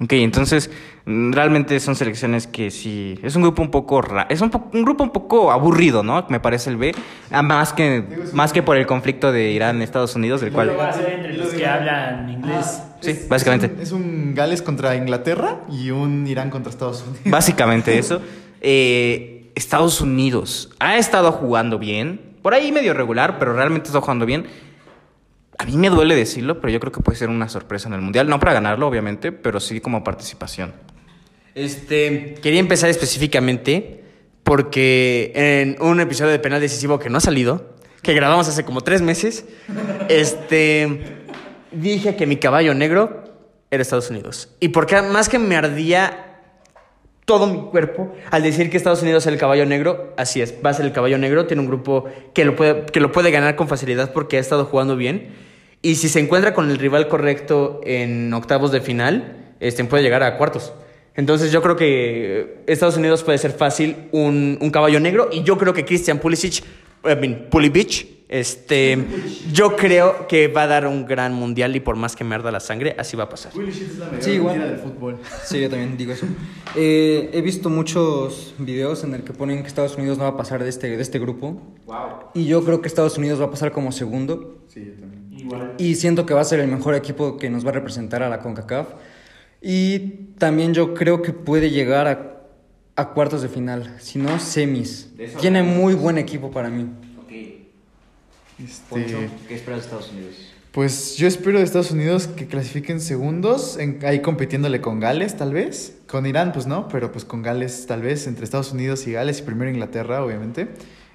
Ok, entonces realmente son selecciones que sí. Es un grupo un poco ra- Es un, po- un grupo un poco aburrido, ¿no? Me parece el B. Ah, Más que, más que por el conflicto de Irán-Estados Unidos, del cual. Va a ser entre los que hablan inglés. Sí, Es- básicamente. Es un, es un Gales contra Inglaterra y un Irán contra Estados Unidos. Básicamente eso. Eh, Estados Unidos ha estado jugando bien. Por ahí medio regular, pero realmente está jugando bien. A mí me duele decirlo, pero yo creo que puede ser una sorpresa en el Mundial. No para ganarlo, obviamente, pero sí como participación. Este, quería empezar específicamente porque en un episodio de penal decisivo que no ha salido, que grabamos hace como tres meses, este, dije que mi caballo negro era Estados Unidos. Y porque más que me ardía todo mi cuerpo al decir que Estados Unidos es el caballo negro, así es, va a ser el caballo negro, tiene un grupo que lo puede, que lo puede ganar con facilidad porque ha estado jugando bien. Y si se encuentra con el rival correcto en octavos de final, este, puede llegar a cuartos. Entonces yo creo que Estados Unidos puede ser fácil un, un caballo negro y yo creo que Christian Pulisic, I mean, Pulisic, este, yo creo que va a dar un gran mundial y por más que me arda la sangre, así va a pasar. Sí, igual. del fútbol. Sí, yo también digo eso. Eh, he visto muchos videos en el que ponen que Estados Unidos no va a pasar de este, de este grupo. Y yo creo que Estados Unidos va a pasar como segundo. Sí, yo también. Y siento que va a ser el mejor equipo que nos va a representar a la CONCACAF. Y también yo creo que puede llegar a, a cuartos de final, si no semis. Tiene muy buen equipo para mí. Este, ¿qué esperas de Estados Unidos? pues yo espero de Estados Unidos que clasifiquen segundos, en- ahí compitiéndole con Gales, tal vez. Con Irán, pues no, pero pues con Gales, tal vez, entre Estados Unidos y Gales, y primero Inglaterra, obviamente.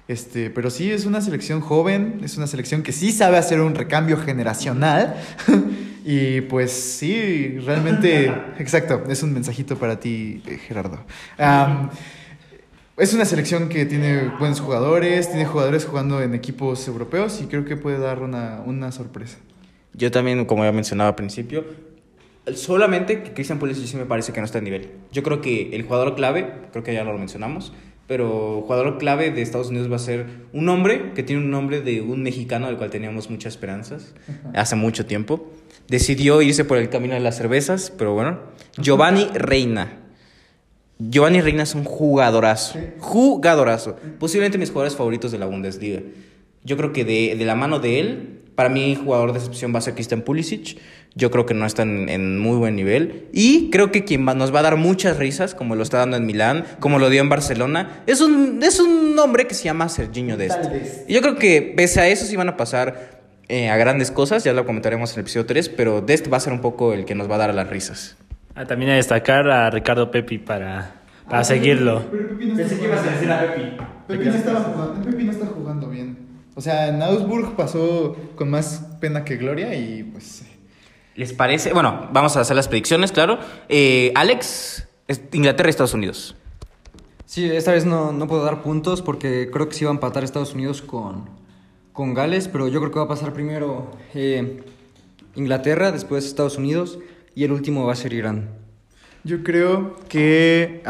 Este, pero sí, es una selección joven, es una selección que sí sabe hacer un recambio generacional. y pues sí, realmente, exacto, es un mensajito para ti, eh, Gerardo. Es una selección que tiene buenos jugadores, tiene jugadores jugando en equipos europeos y creo que puede dar una, una sorpresa. Yo también, como ya mencionaba al principio, solamente que Christian Pulisic sí me parece que no está a nivel. Yo creo que el jugador clave, creo que ya lo mencionamos, pero jugador clave de Estados Unidos va a ser un hombre que tiene un nombre de un mexicano del cual teníamos muchas esperanzas hace mucho tiempo. Decidió irse por el camino de las cervezas, pero bueno, Giovanni Reina. Giovanni Reina es un jugadorazo. Jugadorazo. Posiblemente mis jugadores favoritos de la Bundesliga. Yo creo que de, de la mano de él, para mí jugador de excepción va a ser Christian Pulisic. Yo creo que no está en, en muy buen nivel. Y creo que quien va- nos va a dar muchas risas, como lo está dando en Milán, como lo dio en Barcelona, es un, es un hombre que se llama Serginho Dest. Y yo creo que pese a eso sí van a pasar eh, a grandes cosas, ya lo comentaremos en el episodio 3, pero Dest va a ser un poco el que nos va a dar a las risas. Ah, también a destacar a Ricardo Pepi para, para seguirlo. Pero Pepi no está jugando. Pepi no estaba jugando, Pepi no está jugando bien. O sea, en Augsburg pasó con más pena que gloria y pues... ¿Les parece? Bueno, vamos a hacer las predicciones, claro. Eh, Alex, es- Inglaterra y Estados Unidos. Sí, esta vez no, no puedo dar puntos porque creo que sí va a empatar Estados Unidos con, con Gales, pero yo creo que va a pasar primero eh, Inglaterra, después Estados Unidos y el último va a ser Irán. Yo creo que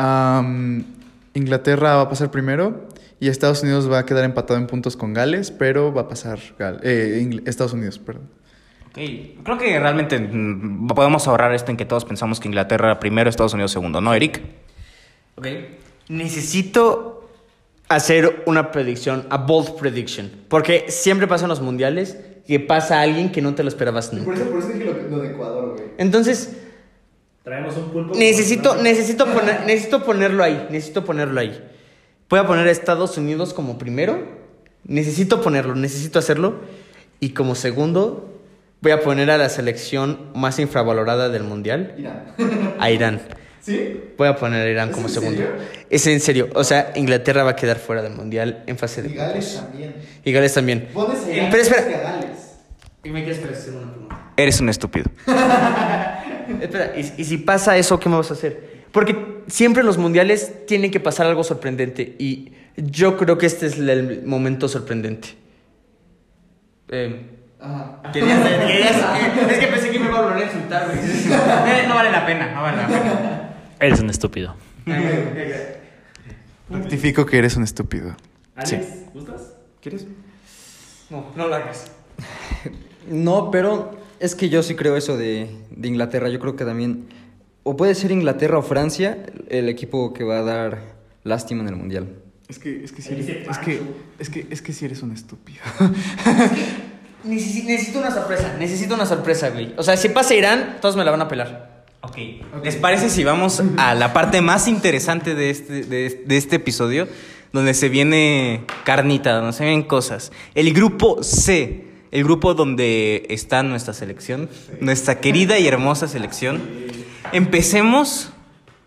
Inglaterra va a pasar primero y Estados Unidos va a quedar empatado en puntos con Gales, pero va a pasar Gal- eh, Estados Unidos, perdón. Ok, Creo que realmente mm, podemos ahorrar esto en que todos pensamos que Inglaterra primero, Estados Unidos segundo, ¿no, Eric? Ok. Necesito hacer una predicción, a bold prediction. Porque siempre pasa en los mundiales que pasa alguien que no te lo esperabas nunca. eso, por eso dije de Ecuador, güey. Entonces, Traemos un pulpo. necesito, necesito, poner, necesito ponerlo ahí. Necesito ponerlo ahí. Voy a poner a Estados Unidos como primero. Necesito ponerlo, necesito hacerlo. Y como segundo, voy a poner a la selección más infravalorada del mundial, Irán. a Irán. ¿Sí? Voy a poner a Irán ¿Es como en segundo. serio? Es en serio. O sea, Inglaterra va a quedar fuera del mundial en fase de Y Gales grupos. también. Y Gales también. Pones a Irán Pero espera. ¿Y me quieres una pregunta? Eres un estúpido. Espera, ¿y, y si pasa eso, qué me vas a hacer? Porque siempre en los mundiales tiene que pasar algo sorprendente y yo creo que este es el momento sorprendente. Eh, querías- querías- es que pensé que me iba a volver a insultar, güey. Eh, no vale la pena, no vale la pena. Eres un estúpido. Rectifico que eres un estúpido. Alex, ¿gustas? ¿Quieres? No, no lo hagas. No, pero es que yo sí creo eso de, de Inglaterra. Yo creo que también. O puede ser Inglaterra o Francia el equipo que va a dar lástima en el mundial. Es que, es que sí Dice eres, es que, es que, es que sí eres un estúpido. Necesi- necesito una sorpresa, necesito una sorpresa, güey. O sea, si pasa Irán, todos me la van a pelar. Ok. ¿Les parece si vamos a la parte más interesante de este, de, de este episodio? Donde se viene carnita, donde se vienen cosas. El grupo C. El grupo donde está nuestra selección. Nuestra querida y hermosa selección. Empecemos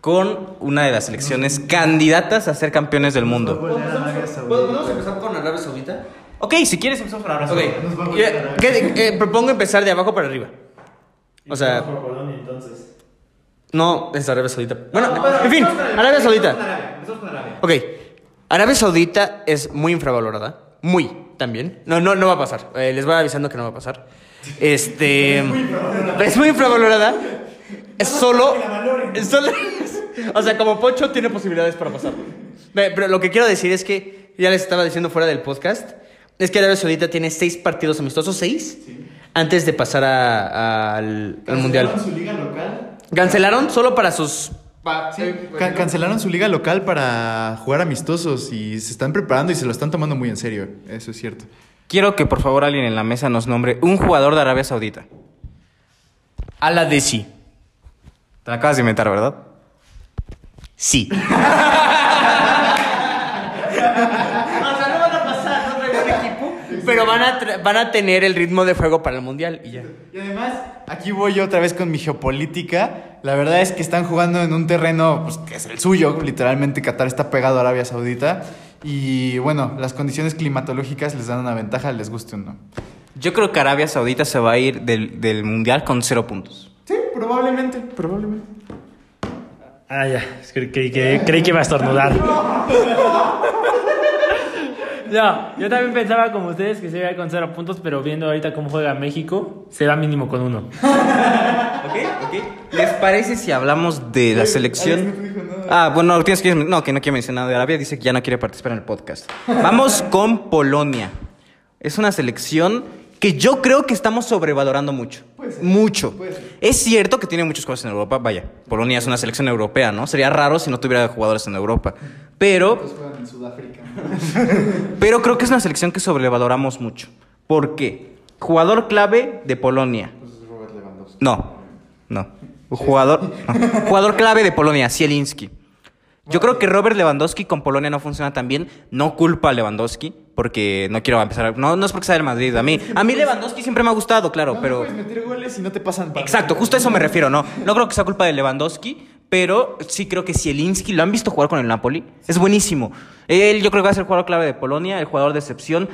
con una de las selecciones candidatas a ser campeones del mundo. ¿Podemos empezar con Arabia Saudita? Ok, si quieres empezamos por ahora. Ok. Eh, ¿qué- eh, propongo empezar de abajo para arriba. O sea, no es Arabia Saudita. Bueno, en fin, Arabia Saudita. Ok. Arabia Saudita es muy infravalorada. Muy, también. No, no, no va a pasar. Eh, les voy avisando que no va a pasar. Este. es muy infravalorada. Es solo. Es solo. O sea, como Pocho tiene posibilidades para pasar. Ve, Pero lo que quiero decir es que, ya les estaba diciendo fuera del podcast, es que Arabia Saudita tiene seis partidos amistosos, seis, antes de pasar a- a- al, al Mundial. su liga local? Cancelaron solo para sus... Ca- cancelaron su liga local para jugar amistosos y se están preparando y se lo están tomando muy en serio. Eso es cierto. Quiero que por favor alguien en la mesa nos nombre un jugador de Arabia Saudita. A la de sí. Te la acabas de inventar, ¿verdad? Sí. o sea, no van a pasar, no traigo un equipo, pero van a, tra- van a tener el ritmo de juego para el Mundial y ya. Y además, aquí voy yo otra vez con mi geopolítica. La verdad es que están jugando en un terreno pues, que es el suyo. Literalmente Qatar está pegado a Arabia Saudita. Y bueno, las condiciones climatológicas les dan una ventaja, les guste o no. Yo creo que Arabia Saudita se va a ir del, del mundial con cero puntos. Sí, probablemente, probablemente. Ah, ya. Creí que, creí que iba a estornudar. No, yo también pensaba como ustedes que se iba a ir con cero puntos, pero viendo ahorita cómo juega México, se va mínimo con uno. ¿Ok? ¿Ok? ¿Les parece si hablamos de la selección? Ah, bueno, tienes que... No, que no quiere mencionar de Arabia. Dice que ya no quiere participar en el podcast. Vamos con Polonia. Es una selección que yo creo que estamos sobrevalorando mucho. mucho. Es cierto que tiene muchos jugadores en Europa. Vaya, Polonia es una selección europea, ¿no? Sería raro si no tuviera jugadores en Europa. Pero... juegan en Sudáfrica. Pero creo que es una selección que sobrevaloramos mucho. ¿Por qué? Jugador clave de Polonia. No, no. Jugador, no. Jugador clave de Polonia, Zielinski. Yo creo que Robert Lewandowski con Polonia no funciona tan bien. No culpa a Lewandowski, porque no quiero empezar. No, no es porque sea del Madrid. A mí, a mí Lewandowski siempre me ha gustado, claro, pero. Puedes meter goles y no te pasan. Exacto, justo a eso me refiero, ¿no? No creo que sea culpa de Lewandowski, pero sí creo que Zielinski, ¿lo han visto jugar con el Napoli? Es buenísimo. Él yo creo que va a ser el jugador clave de Polonia, el jugador de excepción.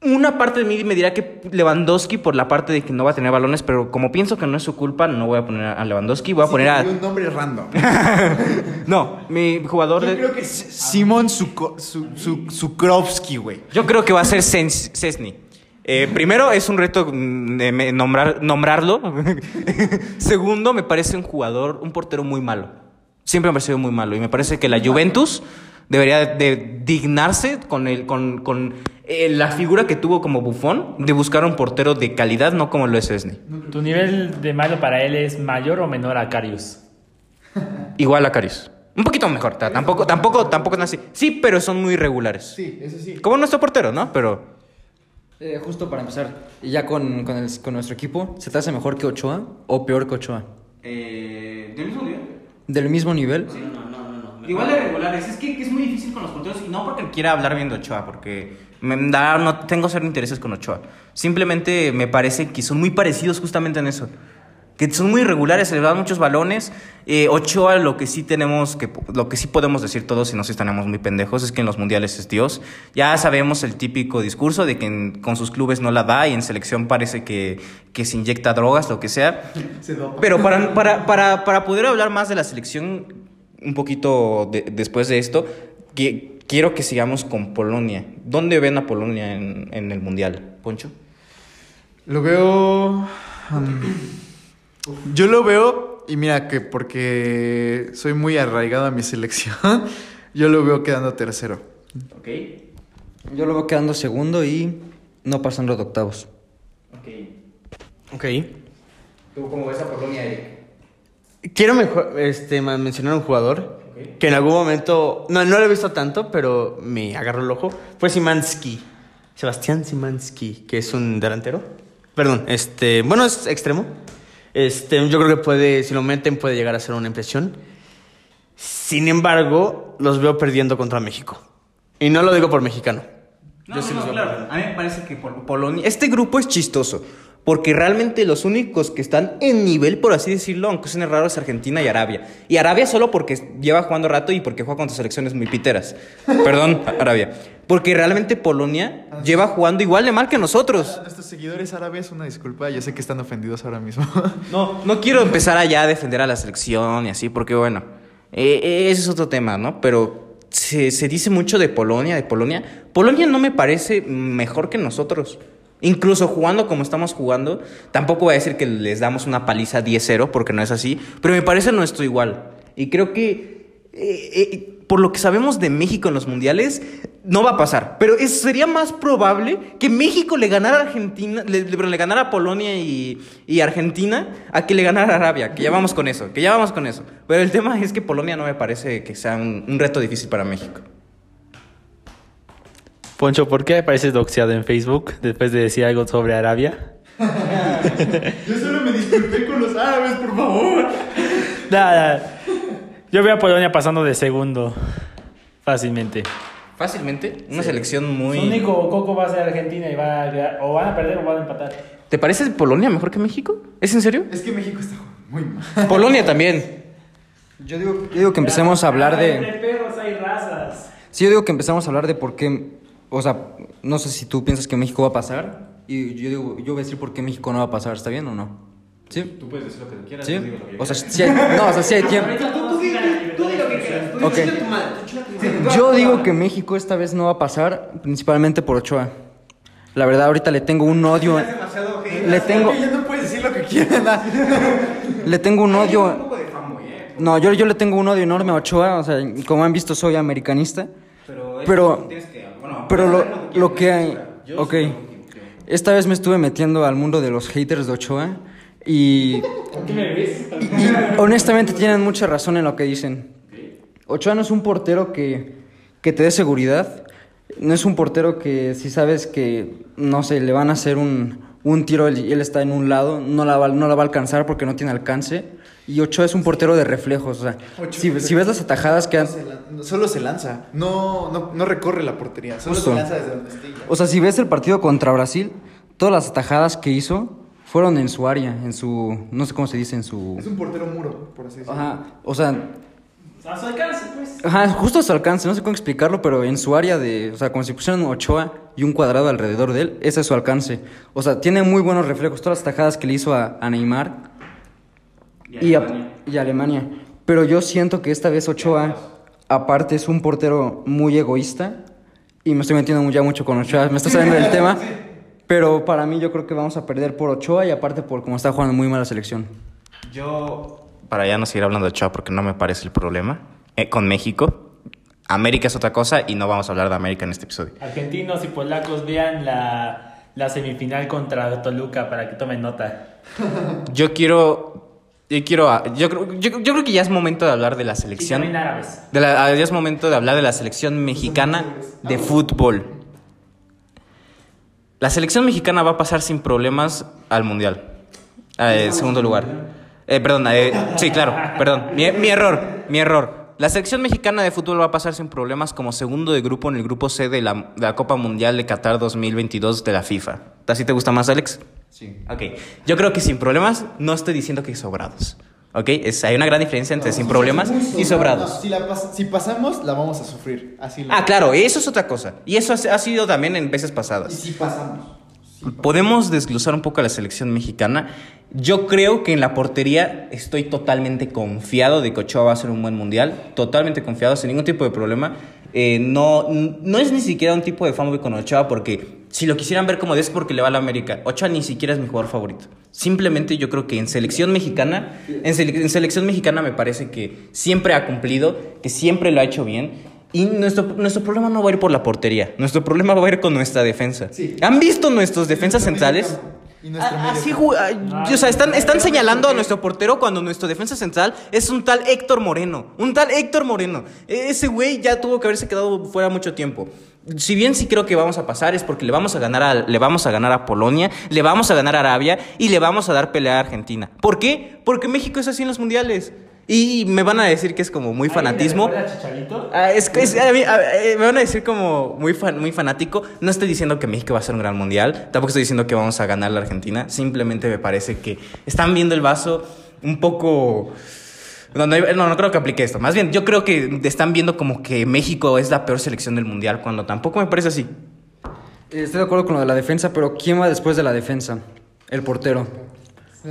Una parte de mí me dirá que Lewandowski por la parte de que no va a tener balones, pero como pienso que no es su culpa, no voy a poner a Lewandowski, voy a poner a... un nombre random. No, mi jugador Yo de... creo que es Simon Suko- Su- Su- Sukrovski, güey. Yo creo que va a ser Szczesny. Eh, primero, es un reto mm, de nombrar, nombrarlo. Segundo, me parece un jugador, un portero muy malo. Siempre me ha parecido muy malo. Y me parece que la Juventus debería de dignarse con, el, con, con eh, la figura que tuvo como bufón de buscar un portero de calidad, no como lo es Szczesny. ¿Tu nivel de malo para él es mayor o menor a Carius? Igual a Carius. Un poquito mejor. ta- Tampoco, tampoco, tampoco es así. Sí, pero son muy regulares. Sí, eso sí. Como nuestro portero, ¿no? Pero... Eh, justo para empezar, y ya con, con, el- con nuestro equipo, ¿se te hace mejor que Ochoa o peor que Ochoa? ¿Del mismo nivel? ¿Del mismo nivel? Igual de regulares, es que, que es muy difícil con los porteros y no porque quiera hablar bien de Ochoa, porque me da, no tengo cero intereses con Ochoa. Simplemente me parece que son muy parecidos justamente en eso. Que son muy irregulares, se le dan muchos balones. Eh, Ochoa, lo que sí tenemos, que, lo que sí podemos decir todos, si no si estaremos muy pendejos, es que en los mundiales es Dios. Ya sabemos el típico discurso de que en- con sus clubes no la da y en selección parece que, que se inyecta drogas, lo que sea. Pero para, para, para, para poder hablar más de la selección, un poquito de- después de esto, que, quiero que sigamos con Polonia. ¿Dónde ven a Polonia en, en el mundial, Poncho? Lo veo. um, yo lo veo, y mira que porque soy muy arraigado a mi selección, yo lo veo quedando tercero. Ok. Yo lo veo quedando segundo y no pasando de octavos. Ok. ¿Tú cómo ves a Polonia, Eric? Quiero mejor, este, mencionar un jugador que en algún momento, no, no lo he visto tanto, pero me agarró el ojo. Fue Simansky. Sebastián Simansky, que es un delantero. Perdón, este, bueno, es extremo. Este, yo creo que puede, si lo meten, puede llegar a ser una impresión. Sin embargo, los veo perdiendo contra México. Y no lo digo por mexicano. Yo sí los veo claro. A mí me parece que Pol- Polonia. Este grupo es chistoso. Porque realmente los únicos que están en nivel, por así decirlo, aunque suene raro, es Argentina y Arabia. Y Arabia solo porque lleva jugando rato y porque juega contra selecciones muy piteras. Perdón, Arabia. Porque realmente Polonia lleva jugando igual de mal que nosotros. A nuestros seguidores árabes, una disculpa, yo sé que están ofendidos ahora mismo. No, no quiero empezar allá a defender a la selección y así, porque bueno, eh, eh, ese es otro tema, ¿no? Pero se, se dice mucho de Polonia, de Polonia. Polonia no me parece mejor que nosotros. Incluso jugando como estamos jugando, tampoco voy a decir que les damos una paliza 10-0, porque no es así, pero me parece nuestro igual. Y creo que, eh, eh, por lo que sabemos de México en los mundiales, no va a pasar. Pero sería más probable que México le ganara a Argentina, le, le- ganara a Polonia y, y Argentina, a que le ganara a Arabia, que ya vamos con eso, que ya vamos con eso. Pero el tema es que Polonia no me parece que sea un, un reto difícil para México. Poncho, ¿por qué apareces doxeado en Facebook después de decir algo sobre Arabia? yo solo me disculpé con los árabes, por favor. Nada. Yo veo a Polonia pasando de segundo. Fácilmente. Fácilmente, una selección muy... Su único coco va a ser Argentina y va a, o van a perder o van a empatar. ¿Te parece Polonia mejor que México? ¿Es en serio? Es que México está muy mal. Polonia también. Yo digo, yo digo que empecemos a hablar Entre de... perros hay razas. Sí, yo digo que empezamos a hablar de por qué... O sea, no sé si tú piensas que México va a pasar. Y yo digo, yo voy a decir por qué México no va a pasar. ¿Está bien o no? ¿Sí? Tú puedes decir lo que tú quieras. ¿Sí? O sea, sí hay, no, o sea, sí hay tiempo. Ok. Yo digo que México esta vez no va a pasar, principalmente por Ochoa. La verdad, ahorita le tengo un odio. Le tengo, no puedes decir lo que quieras. le tengo un odio. No, yo, yo le tengo un odio enorme a Ochoa. O sea, como han visto, soy americanista. Pero, pero lo, lo que hay. Ok. Esta vez me estuve metiendo al mundo de los haters de Ochoa. Y, y honestamente tienen mucha razón en lo que dicen. Ochoa no es un portero que, que te dé seguridad. No es un portero que si sabes que, no sé, le van a hacer un, un tiro y él está en un lado, no la, va, no la va a alcanzar porque no tiene alcance. Y Ochoa es un portero de reflejos. O sea, si, si ves las atajadas que han... Solo se lanza. No, no, no recorre la portería. Solo Justo. se lanza desde donde esté. O sea, si ves el partido contra Brasil, todas las atajadas que hizo fueron en su área, en su... No sé cómo se dice, en su... Es un portero muro, por así decirlo. Ajá, o sea, A su alcance, pues. Ajá, justo a su alcance, no sé cómo explicarlo, pero en su área de, o sea, como si pusieran Ochoa y un cuadrado alrededor de él, ese es su alcance. O sea, tiene muy buenos reflejos, todas las tajadas que le hizo a, a Neymar y, a, y Alemania. Pero yo siento que esta vez Ochoa, aparte, es un portero muy egoísta y me estoy metiendo ya mucho con Ochoa, me está saliendo del tema. Pero para mí yo creo que vamos a perder por Ochoa y aparte por cómo está jugando muy mal la selección. Yo, para ya no seguir hablando de Ochoa porque no me parece el problema, eh, con México, América es otra cosa y no vamos a hablar de América en este episodio. Argentinos y polacos vean la, la semifinal contra Toluca para que tomen nota. Yo quiero, yo quiero, ah, yo creo, yo, yo creo que ya es momento de hablar de la selección. árabes. De la- ah, ya es momento de hablar de la selección mexicana de fútbol. La selección mexicana va a pasar sin problemas al mundial. Eh, segundo lugar. Eh, perdón, eh, sí, claro, perdón. Mi, mi error, mi error. La selección mexicana de fútbol va a pasar sin problemas como segundo de grupo en el grupo C de la, de la Copa Mundial de Qatar 2022 de la FIFA. ¿Así te gusta más, Alex? Sí. Ok. Yo creo que sin problemas, no estoy diciendo que sobrados. ¿Ok? Es, hay una gran diferencia entre sin problemas y sobrados. Si, la pas- si pasamos, la vamos a sufrir. Así lo- Ah, claro, eso es otra cosa. Y eso ha ha sido también en veces Y pasadas. si pasamos. Podemos desglosar un poco a la selección mexicana. Yo creo que en la portería estoy totalmente confiado de que Ochoa va a ser un buen mundial. Totalmente confiado, sin ningún tipo de problema. Eh, no, no es ni siquiera un tipo de fanboy con Ochoa porque si lo quisieran ver como de es porque le va a la América. Ochoa ni siquiera es mi jugador favorito. Simplemente yo creo que en selección mexicana, en, sele- en selección mexicana me parece que siempre ha cumplido, que siempre lo ha hecho bien. Y nuestro, nuestro problema no va a ir por la portería. Nuestro problema va a ir con nuestra defensa. Sí. ¿Han visto nuestros defensas centrales? Ah, Así, ju- ah, o sea, están, están señalando a nuestro portero cuando nuestro defensa central es un tal Héctor Moreno. Un tal Héctor Moreno. E- Ese güey ya tuvo que haberse quedado fuera mucho tiempo. Si bien sí creo que vamos a pasar es porque le vamos a ganar a, le vamos a ganar a Polonia, le vamos a ganar a Arabia y le vamos a dar pelea a Argentina. ¿Por qué? Porque México es así en los mundiales. Y me van a decir que es como muy fanatismo. Ah, es, es- a mí- a- eh, me van a decir como muy, fan- muy fanático. No estoy diciendo que México va a ser un gran mundial. Tampoco estoy diciendo que vamos a ganar la Argentina. Simplemente me parece que están viendo el vaso un poco... No, no, no, no creo que aplique esto. Más bien, yo creo que están viendo como que México es la peor selección del mundial, cuando tampoco me parece así. Eh, Estoy de acuerdo con lo de la defensa, pero ¿quién va después de la defensa? El portero.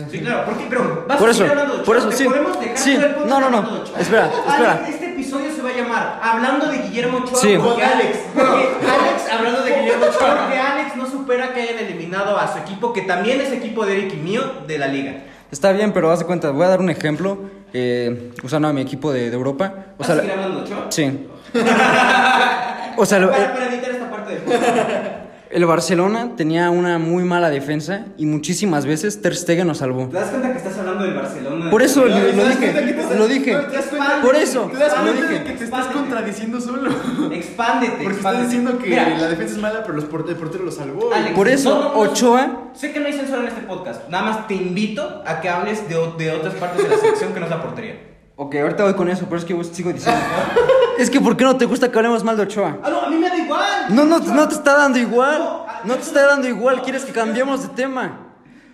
Sí, claro, porque, pero vas Por a eso, seguir hablando de por eso, ¿Te sí. podemos dejar Sí, el no, no, no. hablando de Ochoa? Espera, espera. Alex, este episodio se va a llamar Hablando de Guillermo Ochoa. Sí. Porque Alex, porque Alex, hablando de Guillermo Ochoa, porque Alex no supera que hayan eliminado a su equipo, que también es equipo de Eric y mío, de la liga. Está bien, pero haz de cuenta, voy a dar un ejemplo eh, usando a mi equipo de, de Europa. O ¿Vas sea, Ochoa? sí. O sea, lo- Para, para editar esta parte del podcast. El Barcelona tenía una muy mala defensa y muchísimas veces Ter Stegen nos salvó. ¿Te das cuenta que estás hablando del Barcelona? Por eso lo, ¿Te lo dije, lo dije. ¿Te das cuenta? Por eso, ¿Te das lo cuenta de dije. que te estás contradiciendo solo? Expándete. Porque estás diciendo que Mira, la defensa es mala, pero los port- el portero lo salvó. Alex, Por eso, no, no, no, Ochoa- Sé que no hay censura en este podcast. Nada más te invito a que hables de, de otras partes de la selección que no es la portería. Ok, ahorita voy con eso, pero es que yo sigo diciendo. es que ¿por qué no te gusta que hablemos mal de Ochoa? Ah, no, a mí me da igual. No, no, no te está dando igual. No te está dando igual. Quieres que cambiemos de tema.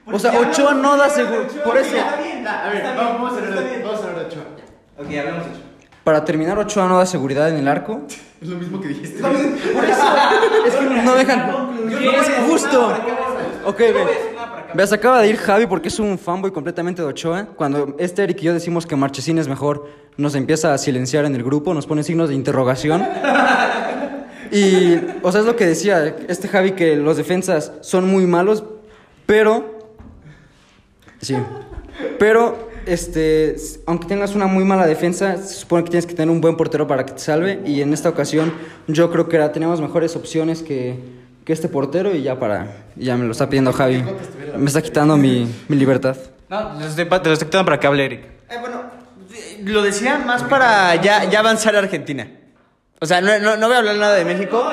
O sea, Ochoa no da seguridad. Por eso, Está bien, A ver, vamos a hablar de bien. vamos a hablar de Ochoa. Ok, hablamos de Ochoa. para terminar, Ochoa no da seguridad en el arco. Es lo mismo que dijiste. Por eso, es que no dejan. Es justo. Ok, ve. Ve, se acaba de ir Javi porque es un fanboy completamente de Ochoa. Cuando este Eric y yo decimos que Marchesín es mejor, nos empieza a silenciar en el grupo, nos pone signos de interrogación. Y, o sea, es lo que decía este Javi, que los defensas son muy malos, pero... Sí. Pero, este, aunque tengas una muy mala defensa, se supone que tienes que tener un buen portero para que te salve. Y en esta ocasión, yo creo que era- tenemos mejores opciones que, que este portero. Y ya para. Ya me lo está pidiendo Javi. Me está quitando mi, mi libertad. No, te lo estoy, pa- te lo estoy quitando para que hable Eric. Eh, bueno, eh, lo decía más para ya, ya avanzar a Argentina. O sea, no, no, no voy a hablar nada de México.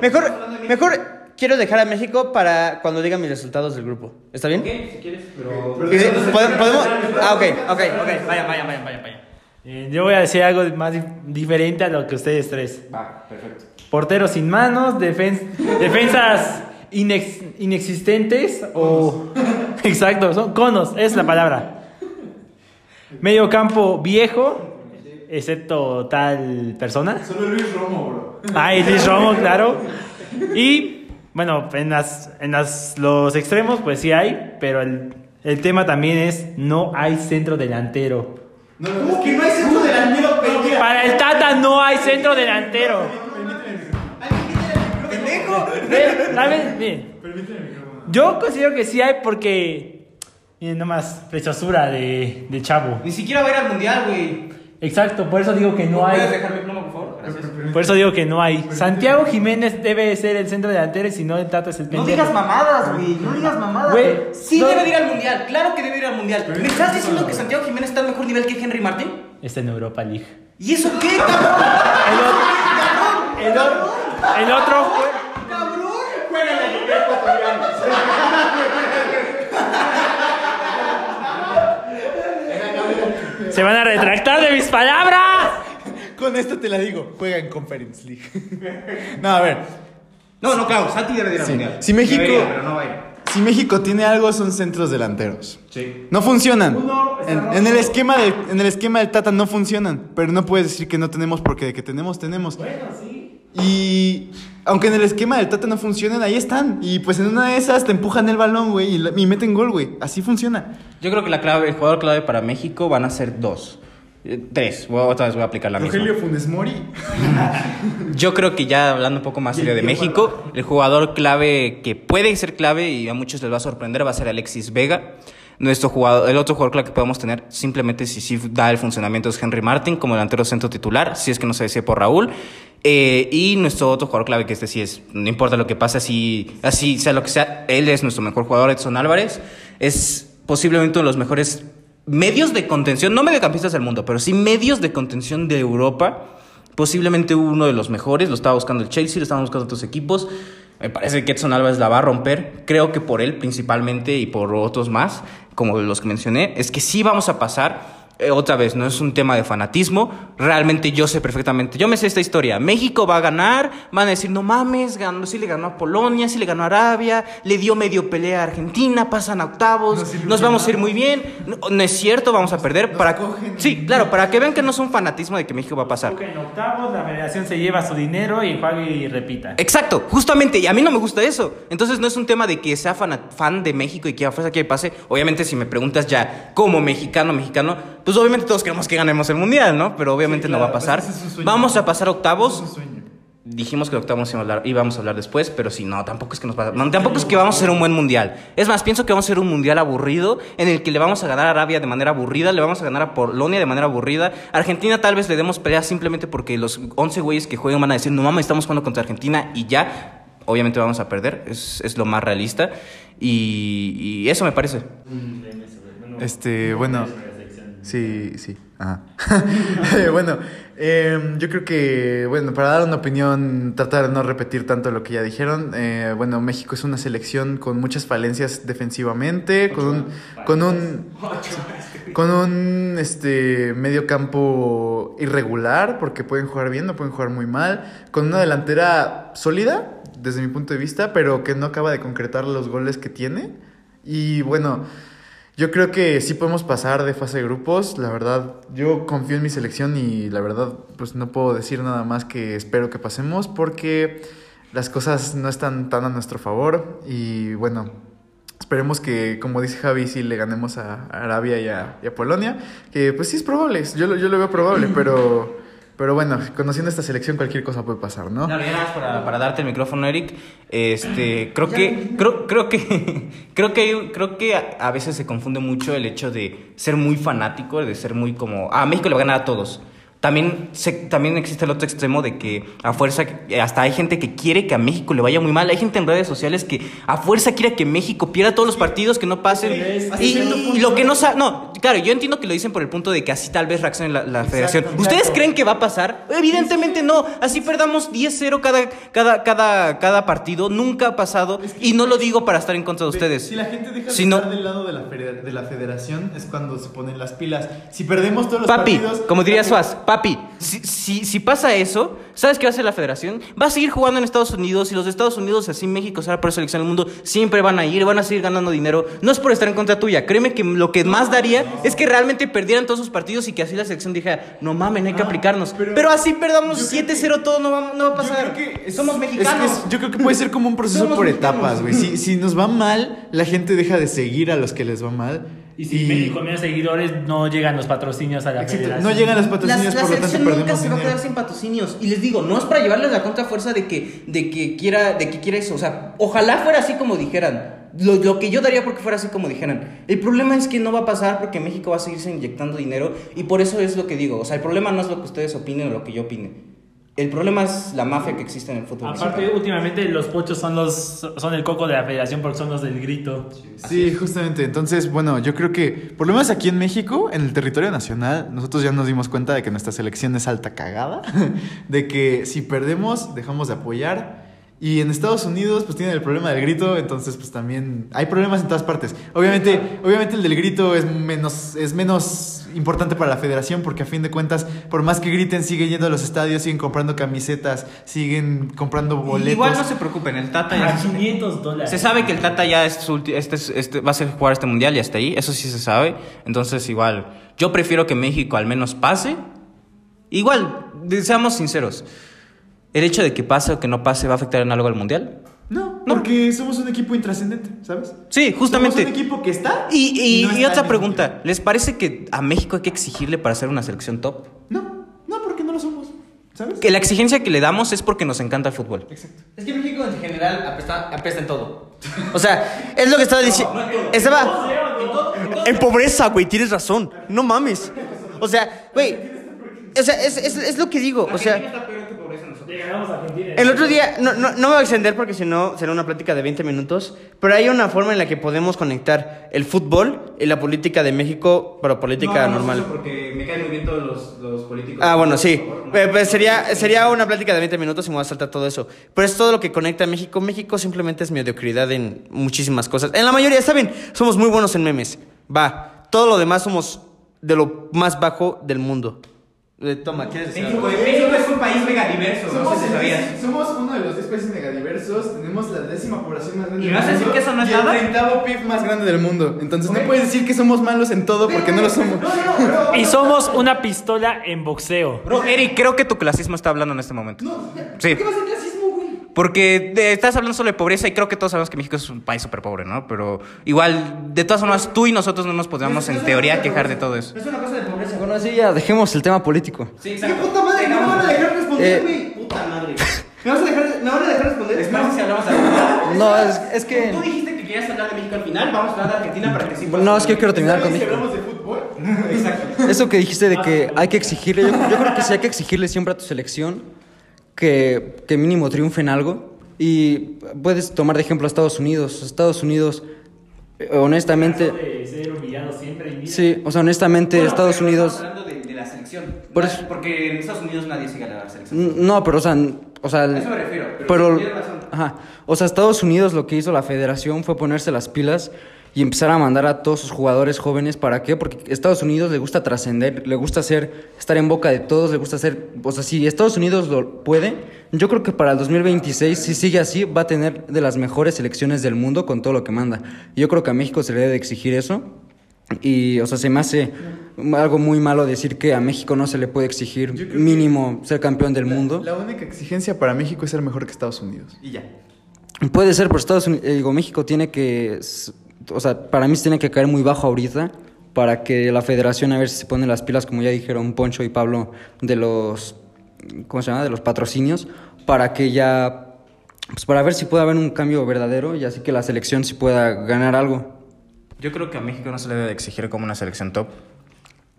Mejor, mejor quiero dejar a México para cuando digan mis resultados del grupo. ¿Está bien? si quieres, pero... Y de- ¿pode- ¿Podemos? Ah, ok, ok, ok. Vayan, vayan, vayan, vayan, vayan. Eh, yo voy a decir algo más dif- diferente a lo que ustedes tres. Va, perfecto. Porteros sin manos, defen- defensas inex- inexistentes o... Exacto, son conos, es la palabra. Medio campo viejo, excepto tal persona. Solo Luis Romo, bro. Ay, Luis Romo, claro. Y bueno, en, las, en las, los extremos pues sí hay, pero el, el tema también es no hay centro delantero. No, no, es que no hay centro delantero. Para el Tata no hay centro delantero. Ve, ¿Sabes? Miren, Yo considero que sí hay porque... Miren, nomás, preciosura de, de chavo. Ni siquiera va a ir al mundial, güey. Exacto, por eso digo que no ¿Puedes hay. dejar mi pluma, por favor? Gracias. Por eso digo que no hay. Santiago Jiménez debe ser el centro delantero y si no, el Tata es el No pendejo. digas mamadas, güey. No digas mamadas. Güey, Sí no- debe de ir al mundial. Claro que debe ir al mundial. ¿Me estás diciendo que Santiago Jiménez está al mejor nivel que Henry Martín? Está en Europa League. ¿Y eso qué, cabrón? El otro, el otro, el Se van a retractar de mis palabras. Con esto te la digo. Juega en Conference League. no, a ver. No, no, claro, Santi de Sí. mundial. Si México- Debería, pero no. Si México tiene algo, son centros delanteros. Sí. No funcionan. Uno En, en el esquema del, en el esquema del Tata no funcionan. Pero no puedes decir que no tenemos porque de que tenemos, tenemos. Bueno, sí. Y aunque en el esquema del Tata no funcionan, ahí están. Y pues en una de esas te empujan el balón, güey, y, y meten gol, güey. Así funciona. Yo creo que la clave, el jugador clave para México van a ser dos. Eh, Tres. Voy- otra vez voy a aplicar la misma. Funes Mori. Yo creo que ya hablando un poco más serio de México, el jugador clave que puede ser clave y a muchos les va a sorprender va a ser Alexis Vega. Nuestro jugador, el otro jugador clave que podemos tener, simplemente si sí da el funcionamiento es Henry Martin como delantero centro titular, si es que no se decide por Raúl. Eh, y nuestro otro jugador clave, que este sí es, no importa lo que pase, así, así sea lo que sea, él es nuestro mejor jugador, Edson Álvarez. Es posiblemente uno de los mejores medios de contención, no mediocampistas del mundo, pero sí medios de contención de Europa. Posiblemente uno de los mejores, lo estaba buscando el Chelsea, lo estaban buscando otros equipos. Me parece que Edson Álvarez la va a romper. Creo que por él principalmente y por otros más, como los que mencioné, es que sí vamos a pasar. Eh, otra vez, no es un tema de fanatismo. Realmente yo sé perfectamente. Yo me sé esta historia. México va a ganar. Van a decir, no mames, ganó, sí le ganó a Polonia, sí le ganó a Arabia, le dio medio pelea a Argentina, pasan a octavos, nos, vamos a ir muy bien. No, no es cierto, vamos a perder. para, sí, claro, para que vean que no es un fanatismo de que México va a pasar. Porque en octavos la federación se lleva su dinero y juega y repita. Exacto, justamente, y a mí no me gusta eso. Entonces no es un tema de que sea fan, fan de México y que a fuerza que pase. Obviamente si me preguntas ya como mexicano, mexicano, pues obviamente todos queremos que ganemos el mundial, ¿no? Pero obviamente no va a pasar. pues es. Vamos a pasar octavos. Es un sueño. Dijimos que octavos íbamos a hablar, íbamos a hablar después, pero si no, tampoco es que nos pasa. no, tampoco es que vamos a hacer un buen mundial. Es más, pienso que vamos a hacer un mundial aburrido en el que le vamos a ganar a Arabia de manera aburrida, le vamos a ganar a Polonia de manera aburrida. Argentina tal vez le demos pelea simplemente porque los 11 güeyes que juegan van a decir, no mames, estamos jugando contra Argentina y ya, obviamente vamos a perder. Es, es lo más realista. Y, y eso me parece. Este, bueno. Sí, sí. Ajá. Bueno, eh, yo creo que, bueno, para dar una opinión, tratar de no repetir tanto lo que ya dijeron. eh, bueno, México es una selección con muchas falencias defensivamente, con un, con un, con un, este, medio campo irregular, porque pueden jugar bien, no pueden jugar muy mal, con una delantera sólida, desde mi punto de vista, pero que no acaba de concretar los goles que tiene. Y bueno. Yo creo que sí podemos pasar de fase de grupos, la verdad. Yo confío en mi selección y la verdad, pues no puedo decir nada más que espero que pasemos porque las cosas no están tan a nuestro favor y bueno, esperemos que, como dice Javi, sí le ganemos a Arabia y a, y a Polonia, que pues sí es probable, yo, lo- yo lo veo probable, pero, pero bueno, conociendo esta selección cualquier cosa puede pasar, ¿no? Claro, ya nada más para, para darte el micrófono, Eric. Este, creo que, creo, creo que, creo que, creo que a, a veces se confunde mucho el hecho de ser muy fanático, de ser muy como, ah, México le va a ganar a todos. También, se, también existe el otro extremo de que a fuerza, hasta hay gente que quiere que a México le vaya muy mal. Hay gente en redes sociales que a fuerza quiere que México pierda todos los partidos, que no pasen. Y, y lo que no sabe, no, claro, yo entiendo que lo dicen por el punto de que así tal vez reaccione la, la federación. ¿Ustedes creen que va a pasar? Evidentemente no. Así perdamos 10-0 cada, cada, cada, cada partido. Nunca ha pasado. y no lo digo para estar en contra de ustedes. Si la gente deja de sino- estar del lado de la, de la federación es cuando se ponen las pilas. Si perdemos todos los Papi, partidos... como diría Suaz, papi, si, si, si pasa eso, ¿sabes qué va a hacer la federación? Va a seguir jugando en Estados Unidos y los de Estados Unidos, así México será por selección del mundo, siempre van a ir, van a seguir ganando dinero. No es por estar en contra tuya, créeme que lo que más daría es que realmente perdieran todos sus partidos y que así la selección dijera, no mames, no hay que aplicarnos. Pero, así perdamos 7-0 todo, no va, no va a pasar. Somos mexicanos. Es que es- yo creo que puede ser como un proceso Somos por mexicanos. etapas, güey. Si, si nos va mal, la gente deja de seguir a los que les va mal. Y si México con menos seguidores no llegan los patrocinios a la Exacto, federación. no llegan los La, patrocinios, la por lo tanto selección nunca se va a quedar sin patrocinios. Y les digo, no es para llevarles la contra fuerza de que, de que quiera, de que quiera eso. O sea, ojalá fuera así como dijeran. Lo, lo que yo daría porque fuera así como dijeran. El problema es que no va a pasar porque México va a seguirse inyectando dinero. Y por eso es lo que digo. O sea, el problema no es lo que ustedes opinen o lo que yo opine. El problema es la mafia que existe en el fútbol. Aparte, mexicano. últimamente los pochos son los son el coco de la federación porque son los del grito. Sí, justamente. Entonces, bueno, yo creo que, por lo menos aquí en México, en el territorio nacional, nosotros ya nos dimos cuenta de que nuestra selección es alta cagada. De que si perdemos, dejamos de apoyar. Y en Estados Unidos, pues tienen el problema del grito, entonces pues también hay problemas en todas partes. Obviamente, obviamente el del grito es menos, es menos importante para la federación porque a fin de cuentas, por más que griten, siguen yendo a los estadios, siguen comprando camisetas, siguen comprando boletos. Igual no se preocupen, el Tata A ya... 500 dólares. Se sabe que el Tata ya es su ulti- este, es- este, va a ser jugar este mundial y hasta ahí, eso sí se sabe. Entonces, igual, yo prefiero que México al menos pase. Igual, seamos sinceros, ¿el hecho de que pase o que no pase va a afectar en algo al mundial? No, porque somos un equipo intrascendente, ¿sabes? Sí, justamente. Somos un equipo que está. Y, y- no y está otra pregunta. ¿les parece que a México hay que exigirle para ser una selección top? No, no, porque no lo somos, ¿sabes? Que la exigencia que le damos es porque nos encanta el fútbol. Es que México en general apesta, apesta en todo. O sea, es lo que estaba diciendo. Estaba. En pobreza, güey, tienes razón. No mames. O sea, güey. O sea, es, es, es lo que digo. O sea, Le ganamos a Argentina. el otro día, no, no, no me voy a extender porque si no será una plática de 20 minutos, pero hay una forma en la que podemos conectar el fútbol y la política de México, pero política normal. porque me caen muy bien todos los, políticos. Ah, bueno, sí. Eh, pues sería, sería una plática de 20 minutos y me voy a saltar todo eso. Pero es todo lo que conecta a México. México simplemente es mediocridad en muchísimas cosas. En la mayoría, ¿saben? Somos muy buenos en memes. Va. Todo lo demás somos de lo más bajo del mundo. Eh, toma, ¿quieres decir algo? México es un país mega diverso, Somos, somos uno de los 10 países megadiversos, tenemos la décima población más grande ¿Y del vas a mundo decir que eso no es y nada? el treintavo PIB más grande del mundo. Entonces no puedes decir que somos malos en todo porque no lo somos. Y somos una pistola en boxeo. Bro, Eric, creo que tu clasismo está hablando en este momento. sí. ¿Qué va a ser clasismo, güey? Porque de- estás hablando solo de pobreza y creo que todos sabemos que México es un país súper pobre, ¿no? Pero igual, de todas formas, tú y nosotros no nos podríamos en teoría quejar de todo eso. Es una cosa de pobreza. Bueno, así ya dejemos el tema político. Sí, ¿Qué puta madre? ¿No me van a dejar responder, Eh. güey? Puta madre. ¿Me, vas a dejar, ¿Me van a dejar responder? ¿Les parece si hablamos de Argentina? No, es, es que... Tú dijiste que querías hablar de México al final, vamos a hablar de Argentina para que sí No, es que yo quiero terminar con Si México. hablamos de fútbol, Eso que dijiste de que hay que exigirle, yo, yo creo que sí hay que exigirle siempre a tu selección que, que mínimo triunfe en algo. Y puedes tomar de ejemplo a Estados Unidos. Estados Unidos, eh, honestamente, De ser humillado siempre y mira. sí, o sea, honestamente, Estados Unidos... hablando de, de la selección. Por eso- Porque en Estados Unidos nadie sigue a la selección. No, pero o sea, o sea, A eso me refiero, pero pero, razón. ajá, o sea, Estados Unidos lo que hizo la Federación fue ponerse las pilas y empezar a mandar a todos sus jugadores jóvenes, ¿para qué? Porque a Estados Unidos le gusta trascender, le gusta hacer estar en boca de todos, le gusta hacer, o sea, si Estados Unidos lo puede, yo creo que para el 2026 si sigue así va a tener de las mejores selecciones del mundo con todo lo que manda. Yo creo que a México se le debe de exigir eso. Y, o sea, se me hace algo muy malo decir que a México no se le puede exigir mínimo ser campeón del mundo. la única exigencia para México es ser mejor que Estados Unidos. Y ya. Puede ser, pero Estados Unidos, eh, digo, México tiene que, o sea, para mí se tiene que caer muy bajo ahorita para que la federación a ver si se pone las pilas, como ya dijeron Poncho y Pablo, de los, ¿cómo se llama? De los patrocinios, para que ya, pues para ver si puede haber un cambio verdadero y así que la selección sí pueda ganar algo. Yo creo que a México no se le debe de exigir como una selección top.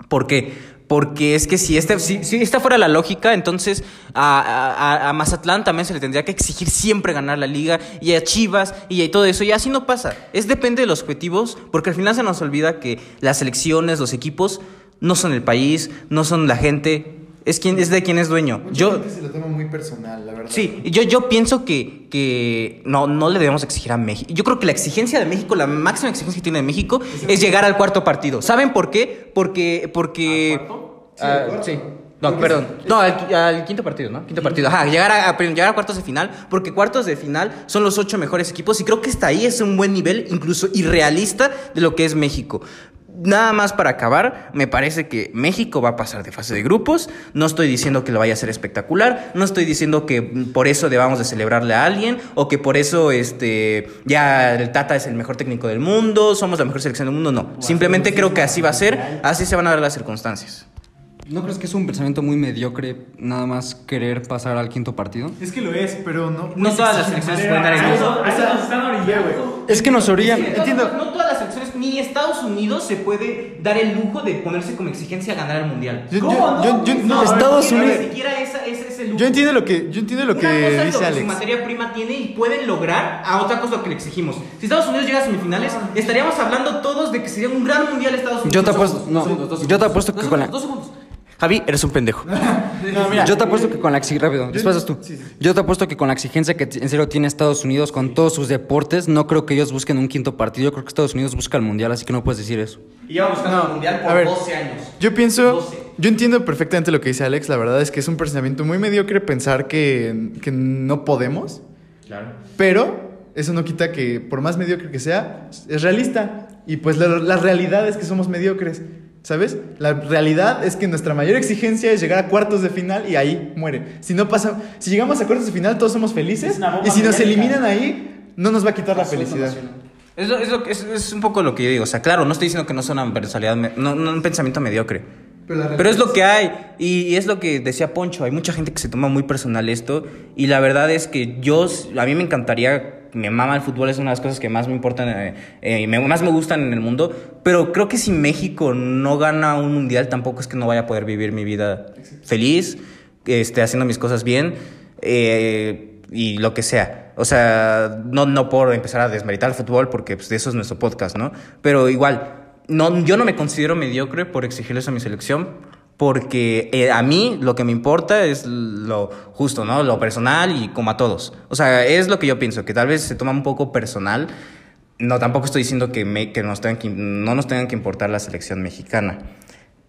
¿Por qué? Porque es que si, este, si, si esta fuera la lógica, entonces a, a- a Mazatlán también se le tendría que exigir siempre ganar la liga, y a Chivas, y a todo eso, y así no pasa. Es depende de los objetivos, porque al final se nos olvida que las selecciones, los equipos, no son el país, no son la gente, es, quien, es de quien es dueño. Mucha Yo, gente se lo toma muy personal, la verdad. Sí, yo, yo pienso que, que no, no le debemos exigir a México. Yo creo que la exigencia de México, la máxima exigencia que tiene de México, es llegar al cuarto partido. ¿Saben por qué? Porque. porque Ah, sí. No, perdón. No, al, al quinto partido, ¿no? Quinto partido. Ajá, llegar a, a- llegar a cuartos de final, porque cuartos de final son los ocho mejores equipos y creo que hasta ahí es un buen nivel, incluso irrealista, de lo que es México. Nada más para acabar, me parece que México va a pasar de fase de grupos. No estoy diciendo que lo vaya a ser espectacular, no estoy diciendo que por eso debamos de celebrarle a alguien o que por eso este ya el Tata es el mejor técnico del mundo, somos la mejor selección del mundo, no. Simplemente creo que así va a ser, así se van a dar las circunstancias. ¿No crees que es un pensamiento muy mediocre nada más querer pasar al quinto partido? Es que lo es, pero no. No todas las selecciones se pueden dar el nos orillando. Es que nos orillan. Entiendo. No, todas las selecciones, ni Estados Unidos se puede dar el lujo de ponerse como exigencia a ganar el mundial. Yo, ¿Cómo yo- no? yo- yo- No, Estados Ni Unidos- siquiera esa, ese es el lujo. yo entiendo lo que, yo entiendo lo que Una cosa es lo dice que su materia prima tiene y pueden lograr a otra cosa lo que le exigimos. Si Estados Unidos llega a semifinales, estaríamos hablando todos de que sería un gran mundial Estados Unidos. Yo te apuesto, no, yo te apuesto que con la... Javi, eres un pendejo. Yo te apuesto que con la exigencia. Rápido, después vas tú. Yo te apuesto que con la exigencia que en serio tiene Estados Unidos con todos sus deportes, no creo que ellos busquen un quinto partido. Yo creo que Estados Unidos busca el mundial, así que no puedes decir eso. Y lleva buscando el mundial a ver, años. Yo pienso, yo entiendo perfectamente lo que dice Alex. La verdad es que es un pensamiento muy mediocre pensar que, que no podemos. Claro. Pero eso no quita que, por más mediocre que sea, es realista. Y pues la, la realidad es que somos mediocres. ¿Sabes? La realidad es que nuestra mayor exigencia es llegar a cuartos de final y ahí muere. Si no pasa, si llegamos a cuartos de final, todos somos felices. Y si nos eliminan ahí, no nos va a quitar la felicidad. Es, lo- es, lo que- es, es un poco lo que yo digo. O sea, claro, no estoy diciendo que no sea una personalidad, no, no un pensamiento mediocre. Pero es lo que hay. Y, y es lo que decía Poncho. Hay mucha gente que se toma muy personal esto. Y la verdad es que yo, a mí me encantaría, me mama el fútbol, es una de las cosas que más me importan, eh, eh, y me- más me gustan en el mundo. Pero creo que si México no gana un mundial, tampoco es que no vaya a poder vivir mi vida feliz, este, haciendo mis cosas bien. eh, y lo que sea. O sea, no, no por empezar a desmeritar el fútbol, porque pues, de eso es nuestro podcast, ¿no? Pero igual, no, yo no me considero mediocre por exigirles a mi selección, porque eh, a mí lo que me importa es lo justo, ¿no? Lo personal y como a todos. O sea, es lo que yo pienso, que tal vez se toma un poco personal. No, tampoco estoy diciendo que, me- que, nos tengan que no nos tengan que importar la selección mexicana.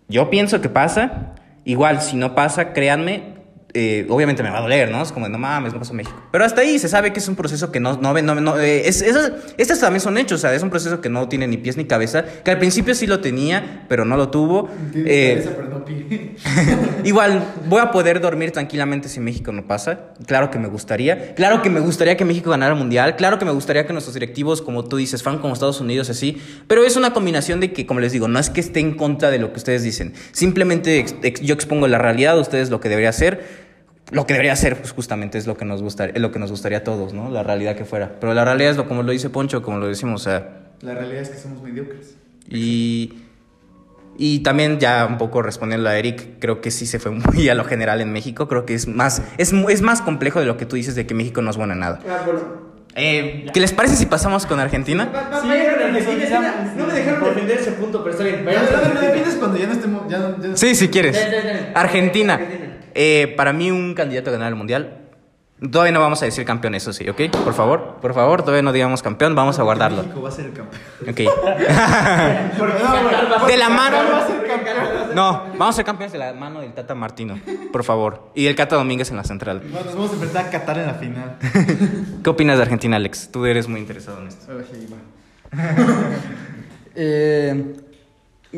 Yo pienso que pasa. Igual, si no pasa, créanme, eh, obviamente me va a doler, ¿no? Es como, no mames, no pasó México. Pero hasta ahí se sabe que es un proceso que no... no, no, no eh, es, esas- estos también son hechos, o sea, es un proceso que no tiene ni pies ni cabeza, que al principio sí lo tenía, pero no lo tuvo. Eh, Igual, voy a poder dormir tranquilamente si México no pasa. Claro que me gustaría. Claro que me gustaría que México ganara el mundial. Claro que me gustaría que nuestros directivos, como tú dices, fueran como Estados Unidos, así. Pero es una combinación de que, como les digo, no es que esté en contra de lo que ustedes dicen. Simplemente ex- ex- yo expongo la realidad, ustedes lo que debería ser. Lo que debería ser, pues justamente es lo que nos gusta, es lo que nos gustaría a todos, ¿no? La realidad que fuera. Pero la realidad es lo como lo dice Poncho, como lo decimos, o sea, La realidad es que somos mediocres. y, y también ya un poco respondiendo a Eric, creo que sí se fue muy a lo general en México. Creo que es más, es, es más complejo de lo que tú dices de que México no es bueno en nada. Eh, ¿Qué les parece si pasamos con Argentina? No me dejaron defender ese punto, pero está bien. cuando ya no estemos. Ya no, ya no- Sí, si quieres. Argentina. Argentina. Eh, para mí un candidato a ganar el Mundial. Todavía no vamos a decir campeón, eso sí, ¿ok? Por favor, por favor, todavía no digamos campeón, vamos a guardarlo. México va a ser el campeón. Ok. de la mano. No, vamos a ser campeones de la mano del Tata Martino, por favor. Y el Cata Domínguez en la central. Bueno, nos vamos a enfrentar a Qatar en la final. ¿Qué opinas de Argentina, Alex? Tú eres muy interesado en esto. Eh,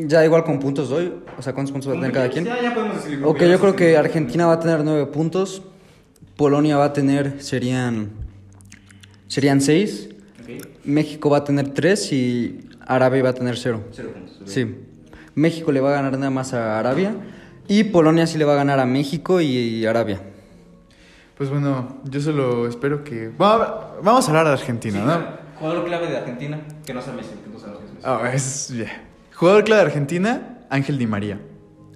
ya igual con puntos doy. O sea, ¿cuántos puntos va a tener cada quien? Ok, yo creo que Argentina va a tener nueve puntos. Polonia va a tener, serían, serían seis. México va a tener tres y Arabia va a tener cero. Sí. México le va a ganar nada más a Arabia. Y Polonia sí le va a ganar a México y, Arabia. Pues bueno, yo solo espero que. Va- Vamos a hablar de Argentina, ¿no? Jugador clave de Argentina, que no sea Messi, que que es Messi. Ah, es- yeah. Jugador clave de Argentina, Ángel Di María.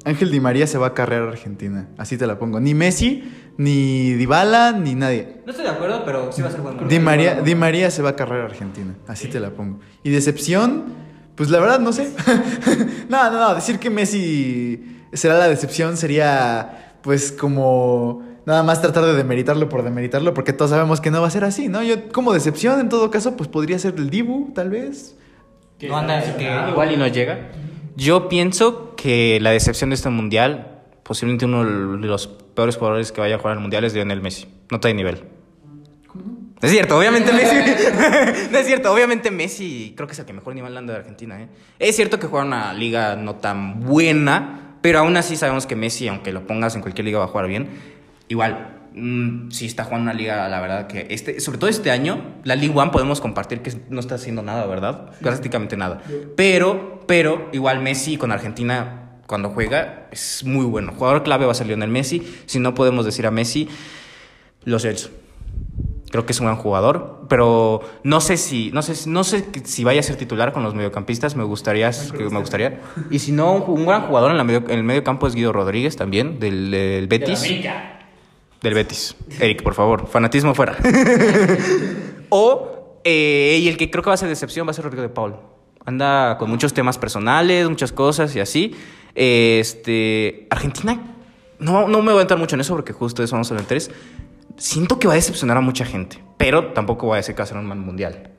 Ángel Di María se va a carrear a Argentina. Así te la pongo. Ni Messi, ni Dybala, ni nadie. No estoy de acuerdo, pero sí va a ser buen Di María, Di María se va a carrerar a Argentina. Así te la pongo. Y decepción, pues la verdad no sé. no, no, no. Decir que Messi será la decepción sería pues como nada más tratar de demeritarlo por demeritarlo, porque todos sabemos que no va a ser así, ¿no? Yo como decepción en todo caso, pues podría ser el Dibu, tal vez. No anda, que igual y no llega. Yo pienso que la decepción de este mundial, posiblemente uno de los peores jugadores que vaya a jugar al mundial es Lionel Messi. No trae nivel. No es cierto, obviamente Messi. no es cierto, obviamente Messi creo que es el que mejor nivel anda de Argentina. ¿eh? Es cierto que juega una liga no tan buena, pero aún así sabemos que Messi, aunque lo pongas en cualquier liga, va a jugar bien. Igual, mm, sí está jugando una liga, la verdad que este, sobre todo este año, la League One podemos compartir que no está haciendo nada, ¿verdad? Prácticamente nada. Pero, pero igual Messi con Argentina cuando juega es muy bueno. Jugador clave va a ser Lionel Messi. Si no podemos decir a Messi, lo Celso. Creo que es un gran jugador, pero no sé si no sé no sé si vaya a ser titular con los mediocampistas, me gustaría que me gustaría. Y si no un, un gran jugador en, la medio- en el medio campo es Guido Rodríguez también del, del Betis. Del Betis. Eric, por favor, fanatismo fuera. o eh, y el que creo que va a ser decepción va a ser Rodrigo de Paul. Anda con muchos temas personales, muchas cosas y así. Este, Argentina, no, no me voy a entrar mucho en eso porque justo eso vamos a en tres. Siento que va a decepcionar a mucha gente, pero tampoco voy a decir que va a ser un mal mundial.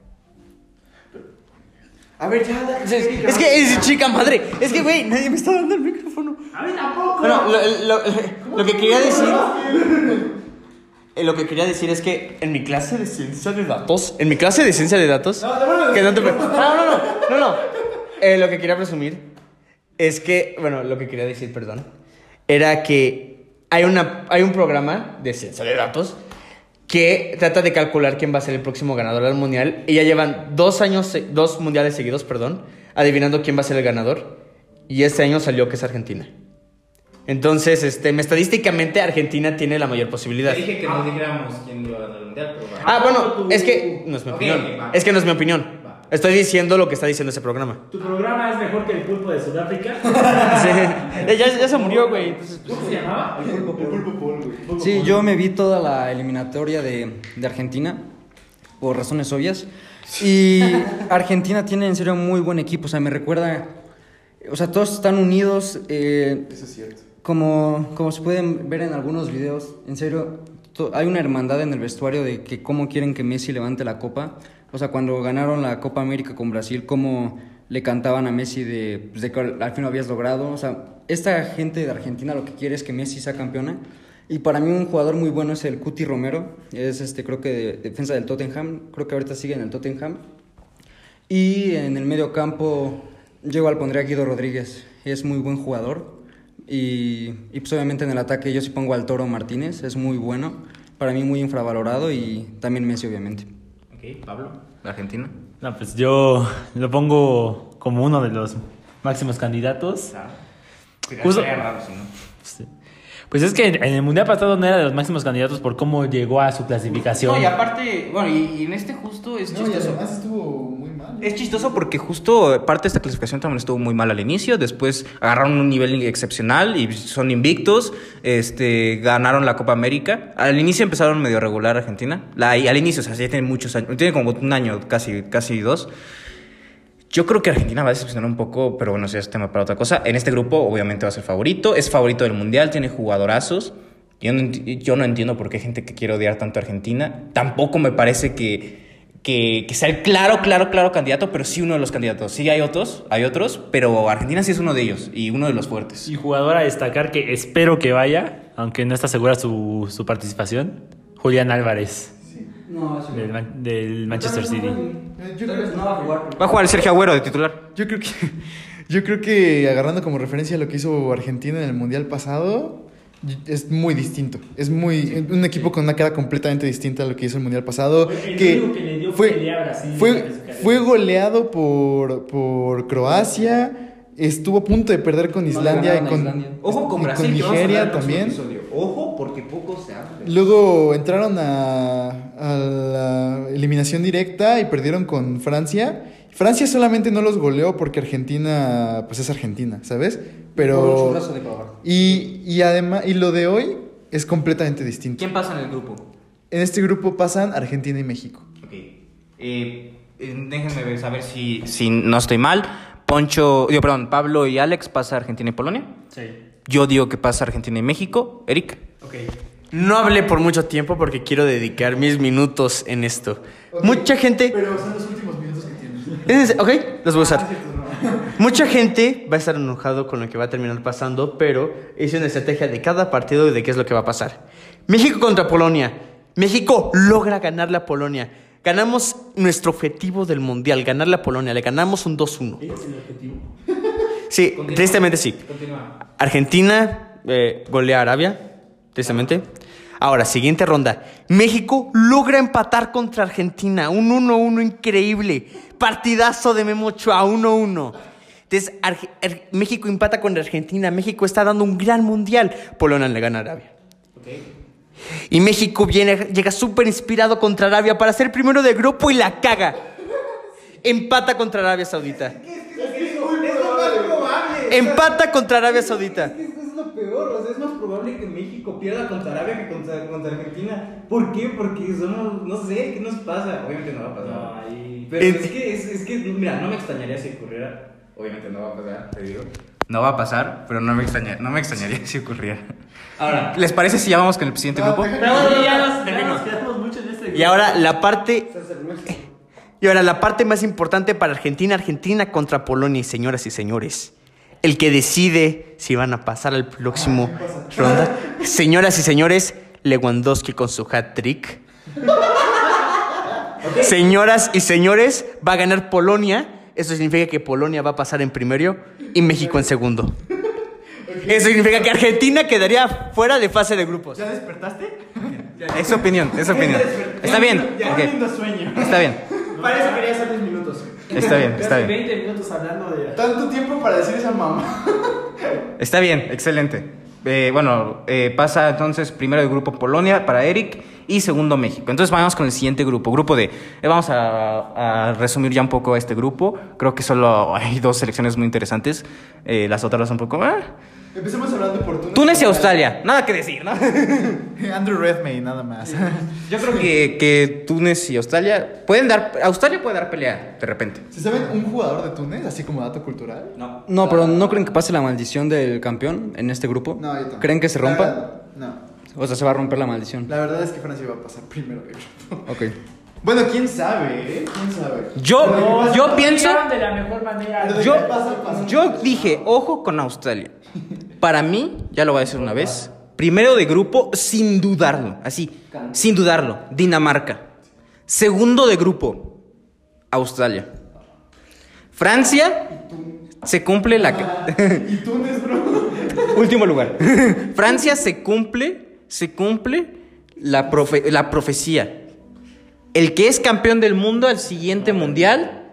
A ver, ya. Es, es que es chica madre. Es que, güey, nadie me está dando el micrófono. A mí tampoco. Bueno, lo, lo- lo que quería decir. eh, Lo que quería decir es que en mi clase de ciencia de datos. En mi clase de ciencia de datos. que no te pre- No, no, no. No, no. Eh, lo que quería presumir es que. Bueno, lo que quería decir, perdón. Era que hay, una, hay un programa de ciencia de datos que trata de calcular quién va a ser el próximo ganador del mundial. Y ya llevan dos años, dos mundiales seguidos, perdón, adivinando quién va a ser el ganador. Y este año salió que es Argentina. Entonces, este, estadísticamente Argentina tiene la mayor posibilidad. dije que no dijéramos quién iba a ganar el mundial, pero Ah, bueno, es que no es mi opinión. Es que no es mi opinión. Estoy diciendo lo que está diciendo ese programa. ¿Tu programa es mejor que el pulpo de Sudáfrica? Sí. Eh, ya, ya se murió, güey. Pues, ¿Cómo se llamaba? Sí, yo me vi toda la eliminatoria de, de Argentina por razones obvias. Y Argentina tiene en serio muy buen equipo. O sea, me recuerda. O sea, todos están unidos. eh, Eso es cierto. como, como se pueden ver en algunos videos, en serio, to- hay una hermandad en el vestuario de que cómo quieren que Messi levante la copa. O sea, cuando ganaron la Copa América con Brasil, cómo le cantaban a Messi de, pues, de que al fin lo habías logrado. O sea, esta gente de Argentina lo que quiere es que Messi sea campeona. Y para mí un jugador muy bueno es el Cuti Romero. Es, este, creo que de, defensa del Tottenham. Creo que ahorita sigue en el Tottenham. Y en el medio campo, yo igual pondría Guido Rodríguez. Es muy buen jugador. Y, y pues obviamente en el ataque yo sí pongo al Toro Martínez. Es muy bueno. Para mí muy infravalorado y también Messi, obviamente. Ok, Pablo, de Argentina. No, pues yo lo pongo como uno de los máximos candidatos. Justo- Sí. Pues es que en el mundial pasado no era de los máximos candidatos por cómo llegó a su clasificación. No, y aparte, bueno, y, y en este justo es No, y chistoso. además estuvo muy mal. Es chistoso porque justo parte de esta clasificación también estuvo muy mal al inicio, después agarraron un nivel excepcional y son invictos, este, ganaron la Copa América. Al inicio empezaron medio regular Argentina, la, y al inicio, o sea, ya tiene muchos años, tiene como un año, casi, casi dos. Yo creo que Argentina va a decepcionar un poco, pero bueno, ese es tema para otra cosa. En este grupo, obviamente, va a ser favorito. Es favorito del Mundial, tiene jugadorazos. Yo no, yo no entiendo por qué hay gente que quiere odiar tanto a Argentina. Tampoco me parece que, que, que sea el claro, claro, claro candidato, pero sí uno de los candidatos. Sí hay otros, hay otros, pero Argentina sí es uno de ellos y uno de los fuertes. Y jugador a destacar que espero que vaya, aunque no está segura su, su participación, Julián Álvarez, No, del, Man- del Manchester City. Yo Tal creo, vez no va a jugar. Va a jugar el Sergio Agüero de titular. yo creo que yo creo que agarrando como referencia lo que hizo Argentina en el mundial pasado es muy distinto. Es muy un equipo con una cara completamente distinta a lo que hizo el mundial pasado. El que que le dio fue pelea a Brasil fue, fue goleado por por Croacia. Estuvo a punto de perder con No, Islandia y con, Islandia. Ojo con y Brasil, con Nigeria también. Ojo, porque poco se habla. Luego entraron a, a la eliminación directa y perdieron con Francia. Francia solamente no los goleó porque Argentina, pues es Argentina, ¿sabes? Pero... Y, y además, y lo de hoy es completamente distinto. ¿Quién pasa en el grupo? En este grupo pasan Argentina y México. Ok. Eh, déjenme ver, saber si, si no estoy mal. Poncho, digo, perdón, Pablo y Alex pasa Argentina y Polonia. Sí. Yo digo que pasa Argentina y México. Eric. Ok. No hablé por mucho tiempo porque quiero dedicar mis minutos en esto. Mucha gente. Pero son los últimos minutos que tienes. Es- Ok, los voy a usar. Mucha gente va a estar enojado con lo que va a terminar pasando, pero es una estrategia de cada partido y de qué es lo que va a pasar. México contra Polonia. México logra ganarle a Polonia. Ganamos nuestro objetivo del mundial, ganarle a Polonia. Le ganamos un 2-1. Sí, tristemente sí. Argentina eh, golea a Arabia, tristemente. Ahora, siguiente ronda. México logra empatar contra Argentina. Un 1-1 increíble. Partidazo de Memo Ochoa, 1-1. Entonces, Arge- Ar- México empata contra Argentina. México está dando un gran mundial. Polonia le gana a Arabia. Y México viene, llega súper inspirado contra Arabia para ser primero de grupo y la caga. Empata contra Arabia Saudita. Empata contra Arabia Saudita. Es lo peor, o sea, es más probable que México pierda contra Arabia que contra, contra Argentina. ¿Por qué? Porque somos, no sé, ¿qué nos pasa? Obviamente no va a pasar. Pero En- es que, es, es que, mira, no me extrañaría si ocurriera. Obviamente no va a pasar, te digo. No va a pasar, pero no me, extraña- no me extrañaría si ocurriera. Ahora, ¿les parece si ya vamos con el siguiente grupo? Pero bueno, ya nos, ya nos quedamos mucho en este Y ahora la parte. Y ahora la parte más importante para Argentina, Argentina contra Polonia, señoras y señores. El que decide si van a pasar al próximo ronda. Señoras y señores, Lewandowski con su hat trick. Señoras y señores, va a ganar Polonia. Eso significa que Polonia va a pasar en primero y México en segundo. Eso significa que Argentina quedaría fuera de fase de grupos. ¿Ya despertaste? Es su opinión, es su opinión. Está bien. lindo sueño. Está bien. Para eso quería hacer 10 minutos. Está bien, está bien. 20 minutos hablando de. Tanto tiempo para decir esa mamá. Está bien, excelente. Eh, bueno, eh, pasa entonces primero el grupo Polonia para Eric y segundo México. Entonces vamos con el siguiente grupo, grupo D. Eh, vamos a, a resumir ya un poco este grupo. Creo que solo hay dos selecciones muy interesantes. Eh, las otras un poco... Empecemos hablando por Túnez. Túnez y Australia, nada que decir, ¿no? Andrew Redmayne, nada más. Yo creo que, que Túnez y Australia pueden dar... Australia puede dar pelea de repente. ¿Se saben un jugador de Túnez, así como dato cultural? No. No, pero ¿no creen que pase la maldición del campeón en este grupo? No, yo tampoco. ¿Creen que se rompa? verdad, No. O sea, se va a romper la maldición. La verdad es que Francia va a pasar primero de grupo. Ok. Bueno, quién sabe, ¿eh? ¿Quién sabe? Yo, yo pienso... De la mejor manera. Yo, qué pasa, pasa. yo dije, ojo con Australia. Para mí, ya lo voy a decir una vez, primero de grupo, sin dudarlo, así, sin dudarlo, Dinamarca. Segundo de grupo, Australia. Francia, se cumple la... ¿Y Túnez, bro? Último lugar. Francia se cumple, se cumple la, profe- la profecía. El que es campeón del mundo al siguiente mundial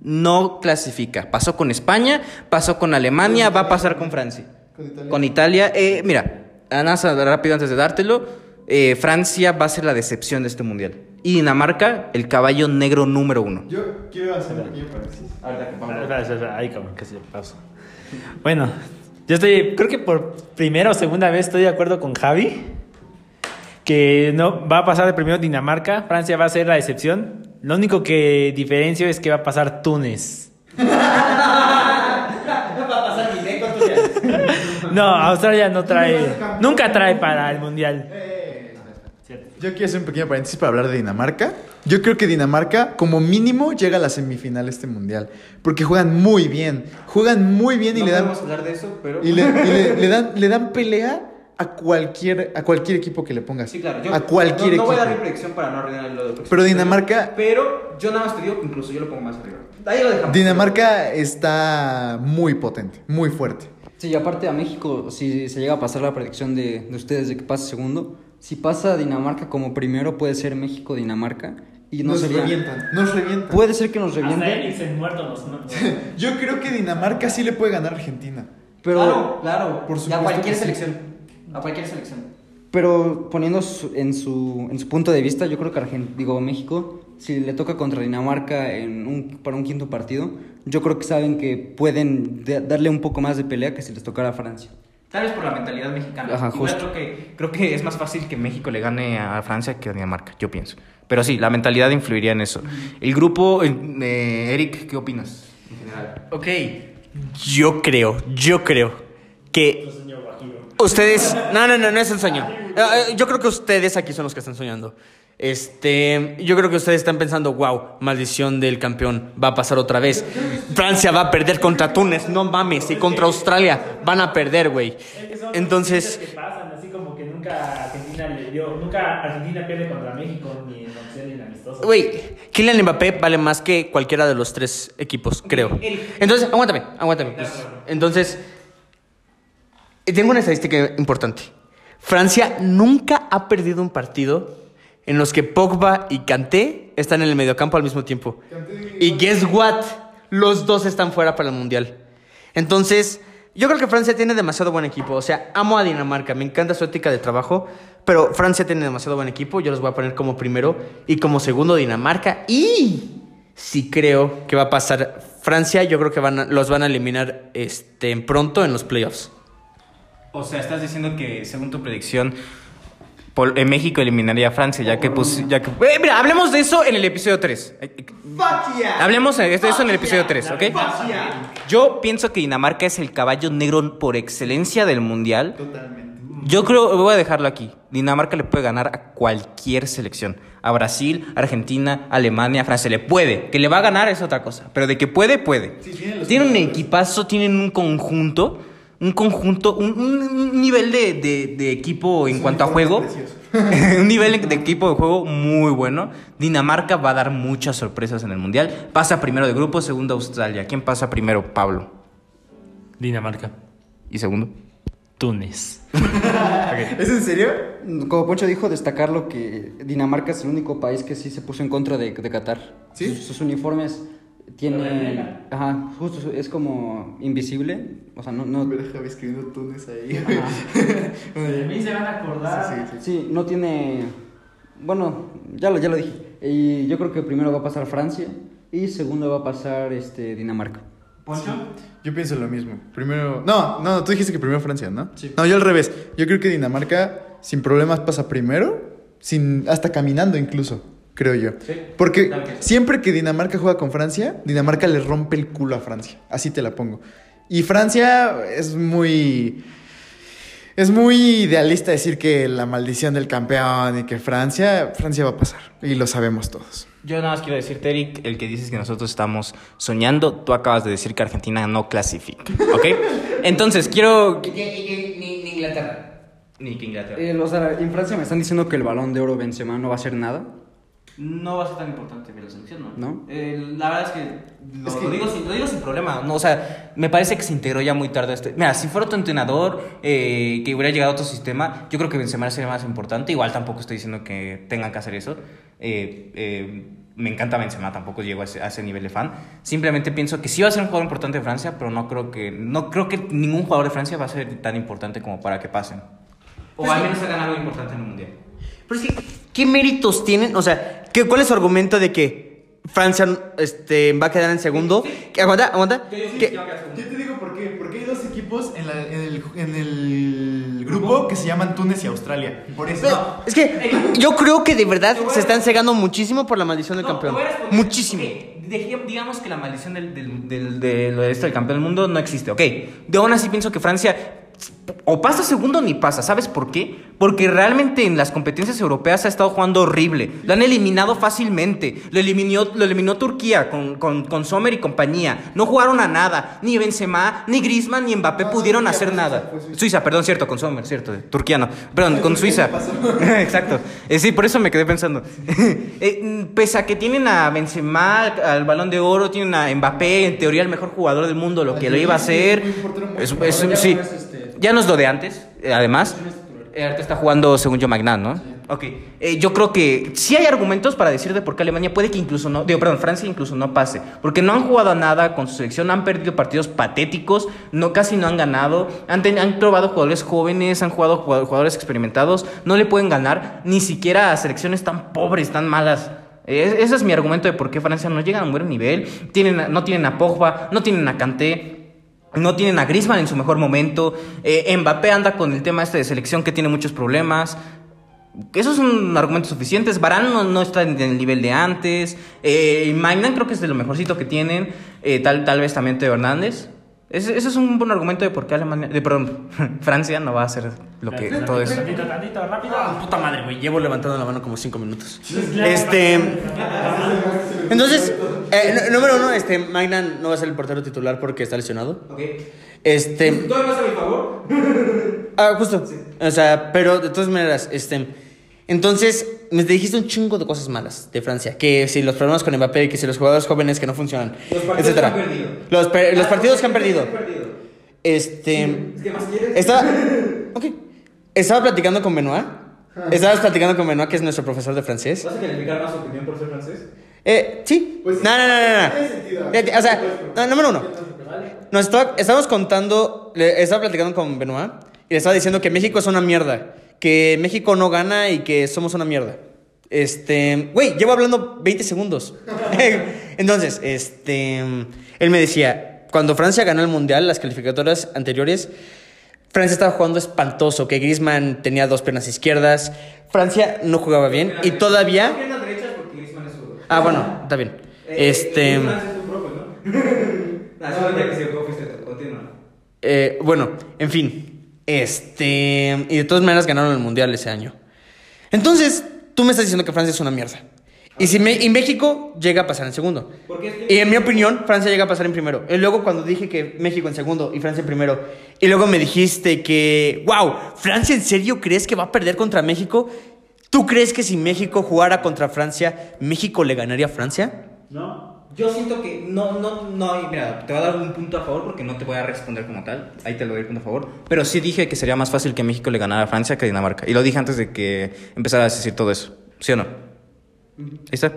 no clasifica. Pasó con España, pasó con Alemania, va a pasar con Francia. Con Italia. Con Italia. Eh, mira, rápido antes de dártelo. eh, Francia va a ser la decepción de este mundial. Y Dinamarca, el caballo negro número uno. Yo quiero hacer un pequeño paréntesis. Ahí como casi pausa. Bueno, yo estoy, creo que por primera o segunda vez estoy de acuerdo con Javi. Que no va a pasar de primero Dinamarca, Francia va a ser la excepción. Lo único que diferencio es que va a pasar Túnez. No, Australia no trae, nunca trae para el mundial. Yo quiero hacer un pequeño paréntesis para hablar de Dinamarca. Yo creo que Dinamarca, como mínimo, llega a la semifinal este mundial. Porque juegan muy bien. Juegan muy bien y le dan. hablar de eso, pero... Y le, y le- le dan, le dan pelea a cualquier, a cualquier equipo que le pongas. Sí, claro. Yo a cualquier no, no voy a dar mi equipo. predicción para no arruinar lo de Pero Dinamarca- Pero yo nada más te digo que incluso yo lo pongo más arriba. Ahí lo dejamos. Dinamarca está muy potente, muy fuerte. Sí, y aparte a México, si se llega a pasar la predicción de, de ustedes de que pase segundo, si pasa Dinamarca como primero, puede ser México-Dinamarca. Y no nos sería. revientan, nos revientan. Puede ser que nos Hasta revienten. Eriksen muerto Yo creo que Dinamarca sí le puede ganar a Argentina. Pero, claro. Por Y a supuesto cualquier sí. selección. A cualquier selección. pero poniendo su- en, su, en su punto de vista, yo creo que Argen- digo, México, si le toca contra Dinamarca en un, para un quinto partido, yo creo que saben que pueden de- darle un poco más de pelea que si les tocara a Francia. Tal vez por la mentalidad mexicana. Ajá, justo. Creo que, creo que es más fácil que México le gane a Francia que a Dinamarca, yo pienso. Pero sí, la mentalidad influiría en eso. El grupo, eh, Eric, ¿qué opinas en general? Ok, yo creo, yo creo que ustedes, no, no, no, no es el sueño. Eh, eh, Yo creo que ustedes aquí son los que están soñando. Este, yo creo que ustedes están pensando, wow, maldición del campeón, va a pasar otra vez. Francia va a perder contra Túnez, no mames, y contra Australia van a perder, güey. Entonces, que pasan, así como que nunca Argentina le dio, nunca Argentina pierde contra México ni en oficial ni en amistoso. Güey, Kylian Mbappé vale más que cualquiera de los tres equipos, creo. Entonces, aguántame, aguántame. pues. Entonces, tengo una estadística importante. Francia nunca ha perdido un partido en los que Pogba y Kanté están en el mediocampo al mismo tiempo. Y guess what? Los dos están fuera para el Mundial. Entonces, yo creo que Francia tiene demasiado buen equipo. O sea, amo a Dinamarca, me encanta su ética de trabajo, pero Francia tiene demasiado buen equipo. Yo los voy a poner como primero y como segundo Dinamarca. Y si creo que va a pasar Francia, yo creo que van a- los van a eliminar este, pronto en los playoffs. O sea, estás diciendo que, según tu predicción, Pol- eh, México eliminaría a Francia, ya que pues, ya que... Eh, mira, hablemos de eso en el episodio 3. Hablemos de eso en el episodio 3, ¿ok? Yo pienso que Dinamarca es el caballo negro por excelencia del mundial. Totalmente. Yo creo, voy a dejarlo aquí. Dinamarca le puede ganar a cualquier selección. A Brasil, Argentina, Alemania, Francia. Le puede. Que le va a ganar es otra cosa. Pero de que puede, puede. tienen un equipazo, tienen un conjunto. Un conjunto, un, un- nivel de, de- de equipo en cuanto a juego. un nivel de equipo de juego muy bueno. Dinamarca va a dar muchas sorpresas en el mundial. Pasa primero de grupo, segundo Australia. ¿Quién pasa primero? Pablo. Dinamarca. ¿Y segundo? Túnez. ¿Es en serio? Como Poncho dijo, destacarlo que Dinamarca es el único país que sí se puso en contra de, de Qatar. ¿Sí? Sus, sus uniformes tienen... Ajá, justo, es como invisible. O sea, no... no Me deja escribiendo Túnez ahí. De mí se van a acordar. sí, no tiene... Bueno, ya lo, ya lo dije. Y yo creo que primero va a pasar Francia y segundo va a pasar este, Dinamarca. Yo pienso lo mismo. Primero. No, no, tú dijiste que primero Francia, ¿no? Sí. No, yo al revés. Yo creo que Dinamarca sin problemas pasa primero, sin hasta caminando incluso, creo yo. Porque siempre que Dinamarca juega con Francia, Dinamarca le rompe el culo a Francia. Así te la pongo. Y Francia es muy. Es muy idealista decir que la maldición del campeón y que Francia, Francia va a pasar. Y lo sabemos todos. Yo nada más quiero decirte, Eric, el que dices que nosotros estamos soñando, tú acabas de decir que Argentina no clasifica, ¿ok? Entonces, quiero... Ni, Inglaterra. Ni que Inglaterra. Eh, o sea, en Francia me están diciendo que el balón de oro Benzema no va a hacer nada. No va a ser tan importante la selección, ¿no? ¿No? Eh, la verdad es que, lo, lo digo sin, lo digo sin problema. No, o sea, me parece que se integró ya muy tarde. Este. Mira, si fuera otro entrenador eh, que hubiera llegado a otro sistema, yo creo que Benzema sería más importante. Igual tampoco estoy diciendo que tengan que hacer eso. Eh, me encanta Benzema, tampoco llego a ese, a ese nivel de fan. Simplemente pienso que sí va a ser un jugador importante de Francia, pero no creo que, no creo que ningún jugador de Francia va a ser tan importante como para que pasen. O al menos hagan algo importante en el Mundial. Pero es que, ¿qué méritos tienen? O sea, ¿qué, ¿cuál es su argumento de que Francia este, va a quedar en segundo? ¿Qué- Aguanta, aguanta. ¿Qué- Yo te digo por qué. Porque hay dos equipos en, la- en el, en el grupo que se llaman Túnez y Australia. Por eso. Pero, es que yo creo que de verdad se están cegando muchísimo por la maldición del campeón. Muchísimo. Dejé- digamos que la maldición del, del, del, del- de esto del campeón del mundo no existe, ok. De aún así pienso que Francia o pasa segundo ni pasa. ¿Sabes por qué? Porque realmente en las competencias europeas ha estado jugando horrible. Lo han eliminado fácilmente. Lo eliminó, lo eliminó Turquía con, con, con Sommer y compañía. No jugaron a nada. Ni Benzema, ni Griezmann, ni Mbappé pudieron hacer nada. Suiza. perdón, cierto, con Sommer, cierto. Turquía no. Perdón, con Suiza. Exacto. Eh, sí, por eso me quedé pensando. Eh, pese a que tienen a Benzema, al Balón de Oro, tienen a Mbappé, en teoría el mejor jugador del mundo, lo que lo iba a hacer. Es- es- sí. Ya no es lo de antes, eh, además. Ahorita está jugando, según yo, Magnan, ¿no? Ok. Eh, yo creo que sí hay argumentos para decir de por qué Alemania puede que incluso no. Digo, perdón, Francia incluso no pase. Porque no han jugado a nada con su selección, han perdido partidos patéticos, no, casi no han ganado. Han, ten- han probado jugadores jóvenes, han jugado jugado- jugadores experimentados. No le pueden ganar ni siquiera a selecciones tan pobres, tan malas. Eh, ese es mi argumento de por qué Francia no llega a un buen nivel. Tienen, no tienen a Pogba, no tienen a Kanté. No tienen a Griezmann en su mejor momento. Eh, Mbappé anda con el tema este de selección que tiene muchos problemas. Esos son argumentos suficientes. Varane no, no está en el nivel de antes. Eh, creo que es de lo mejorcito que tienen. Eh, tal, tal vez también Teo Hernández. Ese, ese es un buen argumento de por qué Alemania, de, perdón, Francia no va a hacer lo que todo eso. Tantito, tantito, rápido. Puta madre, güey. Llevo levantando la mano como cinco minutos. Este. Entonces, eh, número uno, este, Magnan no va a ser el portero titular porque está lesionado. Este. ¿Tú me vas a mi favor? Ah, justo. O sea, pero de todas maneras, este. Entonces, me dijiste un chingo de cosas malas de Francia. Que si los problemas con Mbappé, que si los jugadores jóvenes que no funcionan, etcétera. Los, per- los partidos que han perdido. Este. Estaba. Ok. Estaba platicando con Benoit. Estabas platicando con Benoit, que es nuestro profesor de francés. ¿Vas a calificar más opinión por ser francés? Eh, sí. no, no, no, no, no. Eh, O sea, no, número uno. Nos estaba, estábamos contando, le estaba platicando con Benoit y le estaba diciendo que México es una mierda. Que México no gana y que somos una mierda. Este, güey, llevo hablando 20 segundos. Entonces, este, él me decía, cuando Francia ganó el mundial, las calificatorias anteriores, Francia estaba jugando espantoso, que Griezmann tenía dos piernas izquierdas. Francia no jugaba bien y todavía... Ah, bueno, está bien. Este... Eh, bueno, en fin. Este. Y de todas maneras ganaron el mundial ese año. Entonces, tú me estás diciendo que Francia es una mierda. Y, si Me- y México llega a pasar en segundo. Y en mi opinión, Francia llega a pasar en primero. Y luego cuando dije que México en segundo y Francia en primero. Y luego me dijiste que, wow, Francia en serio crees que va a perder contra México? ¿Tú crees que si México jugara contra Francia, México le ganaría a Francia? Yo siento que no, no, no, mira, te voy a dar un punto a favor porque no te voy a responder como tal. Ahí te lo doy punto a favor. Pero sí dije que sería más fácil que México le ganara a Francia que a Dinamarca. Y lo dije antes de que empezara a decir todo eso. ¿Sí o no? Ahí está.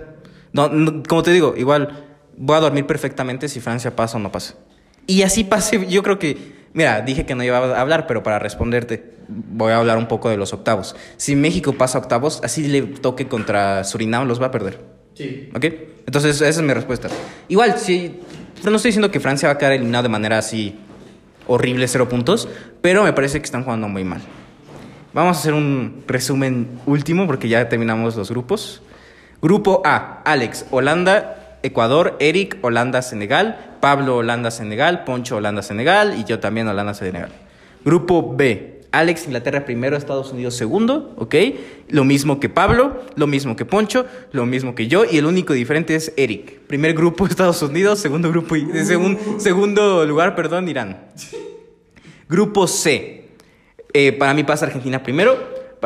No, no, como te digo, igual voy a dormir perfectamente si Francia pasa o no pasa. Y así pase, yo creo que, mira, dije que no iba a hablar, pero para responderte voy a hablar un poco de los octavos. Si México pasa a octavos, así le toque contra Surinam, los va a perder. Sí. ¿Ok? Entonces, esa es mi respuesta. Igual, sí, pero no estoy diciendo que Francia va a quedar eliminado de manera así horrible, cero puntos, pero me parece que están jugando muy mal. Vamos a hacer un resumen último porque ya terminamos los grupos. Grupo A, Alex, Holanda, Ecuador, Eric, Holanda, Senegal, Pablo, Holanda, Senegal, Poncho, Holanda, Senegal y yo también, Holanda, Senegal. Grupo B, Alex, Inglaterra primero, Estados Unidos segundo, ¿ok? Lo mismo que Pablo, lo mismo que Poncho, lo mismo que yo y el único diferente es Eric. Primer grupo Estados Unidos, segundo grupo, y- segun- segundo lugar, perdón, Irán. Grupo C. Eh, para mí pasa Argentina primero.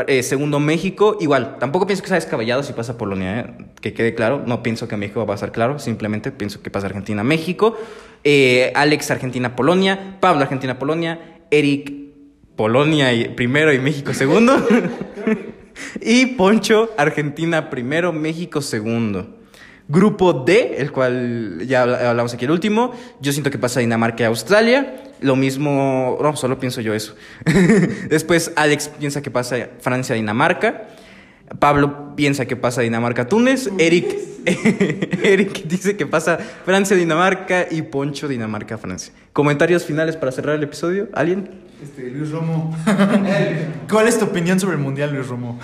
eh, segundo México. Igual, tampoco pienso que sea descabellado si pasa Polonia. eh, Que quede claro. No pienso que México va a pasar claro. Simplemente pienso que pasa Argentina, México. Eh, Alex, Argentina, Polonia. Pablo, Argentina, Polonia. Eric, Polonia y- primero y México segundo. y Poncho, Argentina primero, México segundo. Grupo D, el cual ya habl- hablamos aquí el último. Yo siento que pasa Dinamarca y Australia. Lo mismo, no, solo pienso yo eso. Después Alex piensa que pasa Francia Dinamarca. Pablo piensa que pasa Dinamarca Túnez. Eric, Eric dice que pasa Francia Dinamarca y Poncho Dinamarca Francia. Comentarios finales para cerrar el episodio. ¿Alguien? Este, Luis Romo. ¿Cuál es tu opinión sobre el mundial, Luis Romo?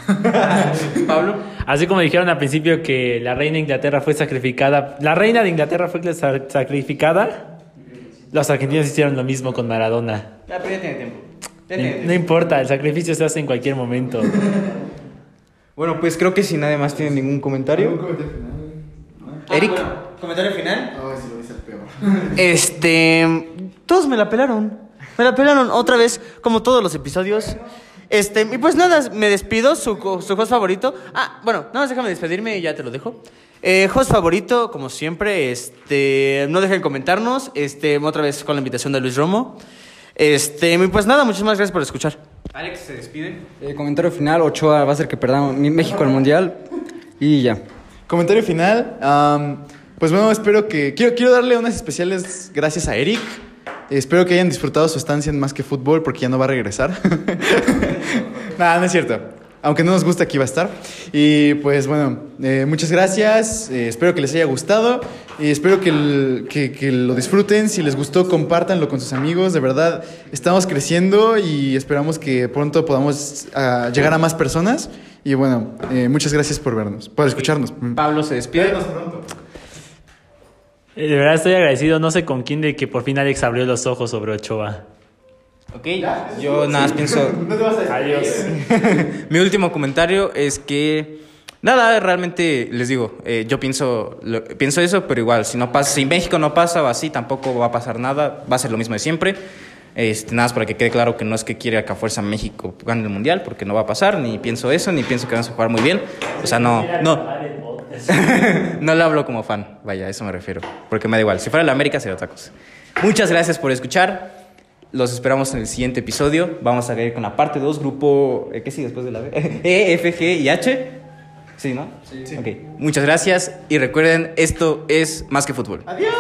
Pablo. Así como dijeron al principio que la reina de Inglaterra fue sacrificada, la reina de Inglaterra fue sa- sacrificada, los argentinos hicieron lo mismo con Maradona. Ya, pero ya tiene tiempo. No, no importa, el sacrificio se hace en cualquier momento. Bueno, pues creo que si nadie más tiene ningún comentario. Eric. ¿Comentario final? Ay, se lo dice el peor. Este. Todos me la pelaron. Me la pelaron otra vez, como todos los episodios. Este, y pues nada, me despido, su, co- su host favorito. Ah, bueno, nada más déjame despedirme y ya te lo dejo. Eh, host favorito, como siempre, este, no dejen comentarnos, este, otra vez con la invitación de Luis Romo. Este, y pues nada, muchísimas gracias por escuchar. Alex se despide. Eh, comentario final, Ochoa va a hacer que perdamos México al Mundial. Y ya. Comentario final. am, pues bueno, espero que. Quiero, quiero darle unas especiales gracias a Eric. Espero que hayan disfrutado su estancia en Más que Fútbol porque ya no va a regresar. Nada, no es cierto. Aunque no nos gusta, aquí va a estar. Y pues bueno, eh, muchas gracias. eh, espero que les haya gustado. Y espero que, el- que- que lo disfruten. Si les gustó, compártanlo con sus amigos. De verdad, estamos creciendo y esperamos que pronto podamos ah, llegar a más personas. Y bueno, eh, muchas gracias por vernos, por escucharnos. Pablo se despide. Eh, De verdad estoy agradecido, no sé con quién, de que por fin Alex abrió los ojos sobre Ochoa. Ok, yo nada más pienso. Adiós. Mi último comentario es que. Nada, realmente les digo, eh, yo pienso, lo- pienso eso, pero igual, si no pasa, si México no pasa o así, tampoco va a pasar nada, va a ser lo mismo de siempre. Este, nada más para que quede claro que no es que quiera que a fuerza México gane el mundial, porque no va a pasar, ni pienso eso, ni pienso que vamos a jugar muy bien. O sea, no, no, no lo hablo como fan, vaya, a eso me refiero, porque me da igual. Si fuera la América sería otra cosa. Muchas gracias por escuchar. Los esperamos en el siguiente episodio. Vamos a ir con la parte 2, grupo. eh, ¿Qué sigue después de la B? E, F, G y H. Sí, ¿no? Sí. Ok. Muchas gracias y recuerden, esto es más que fútbol. Adiós.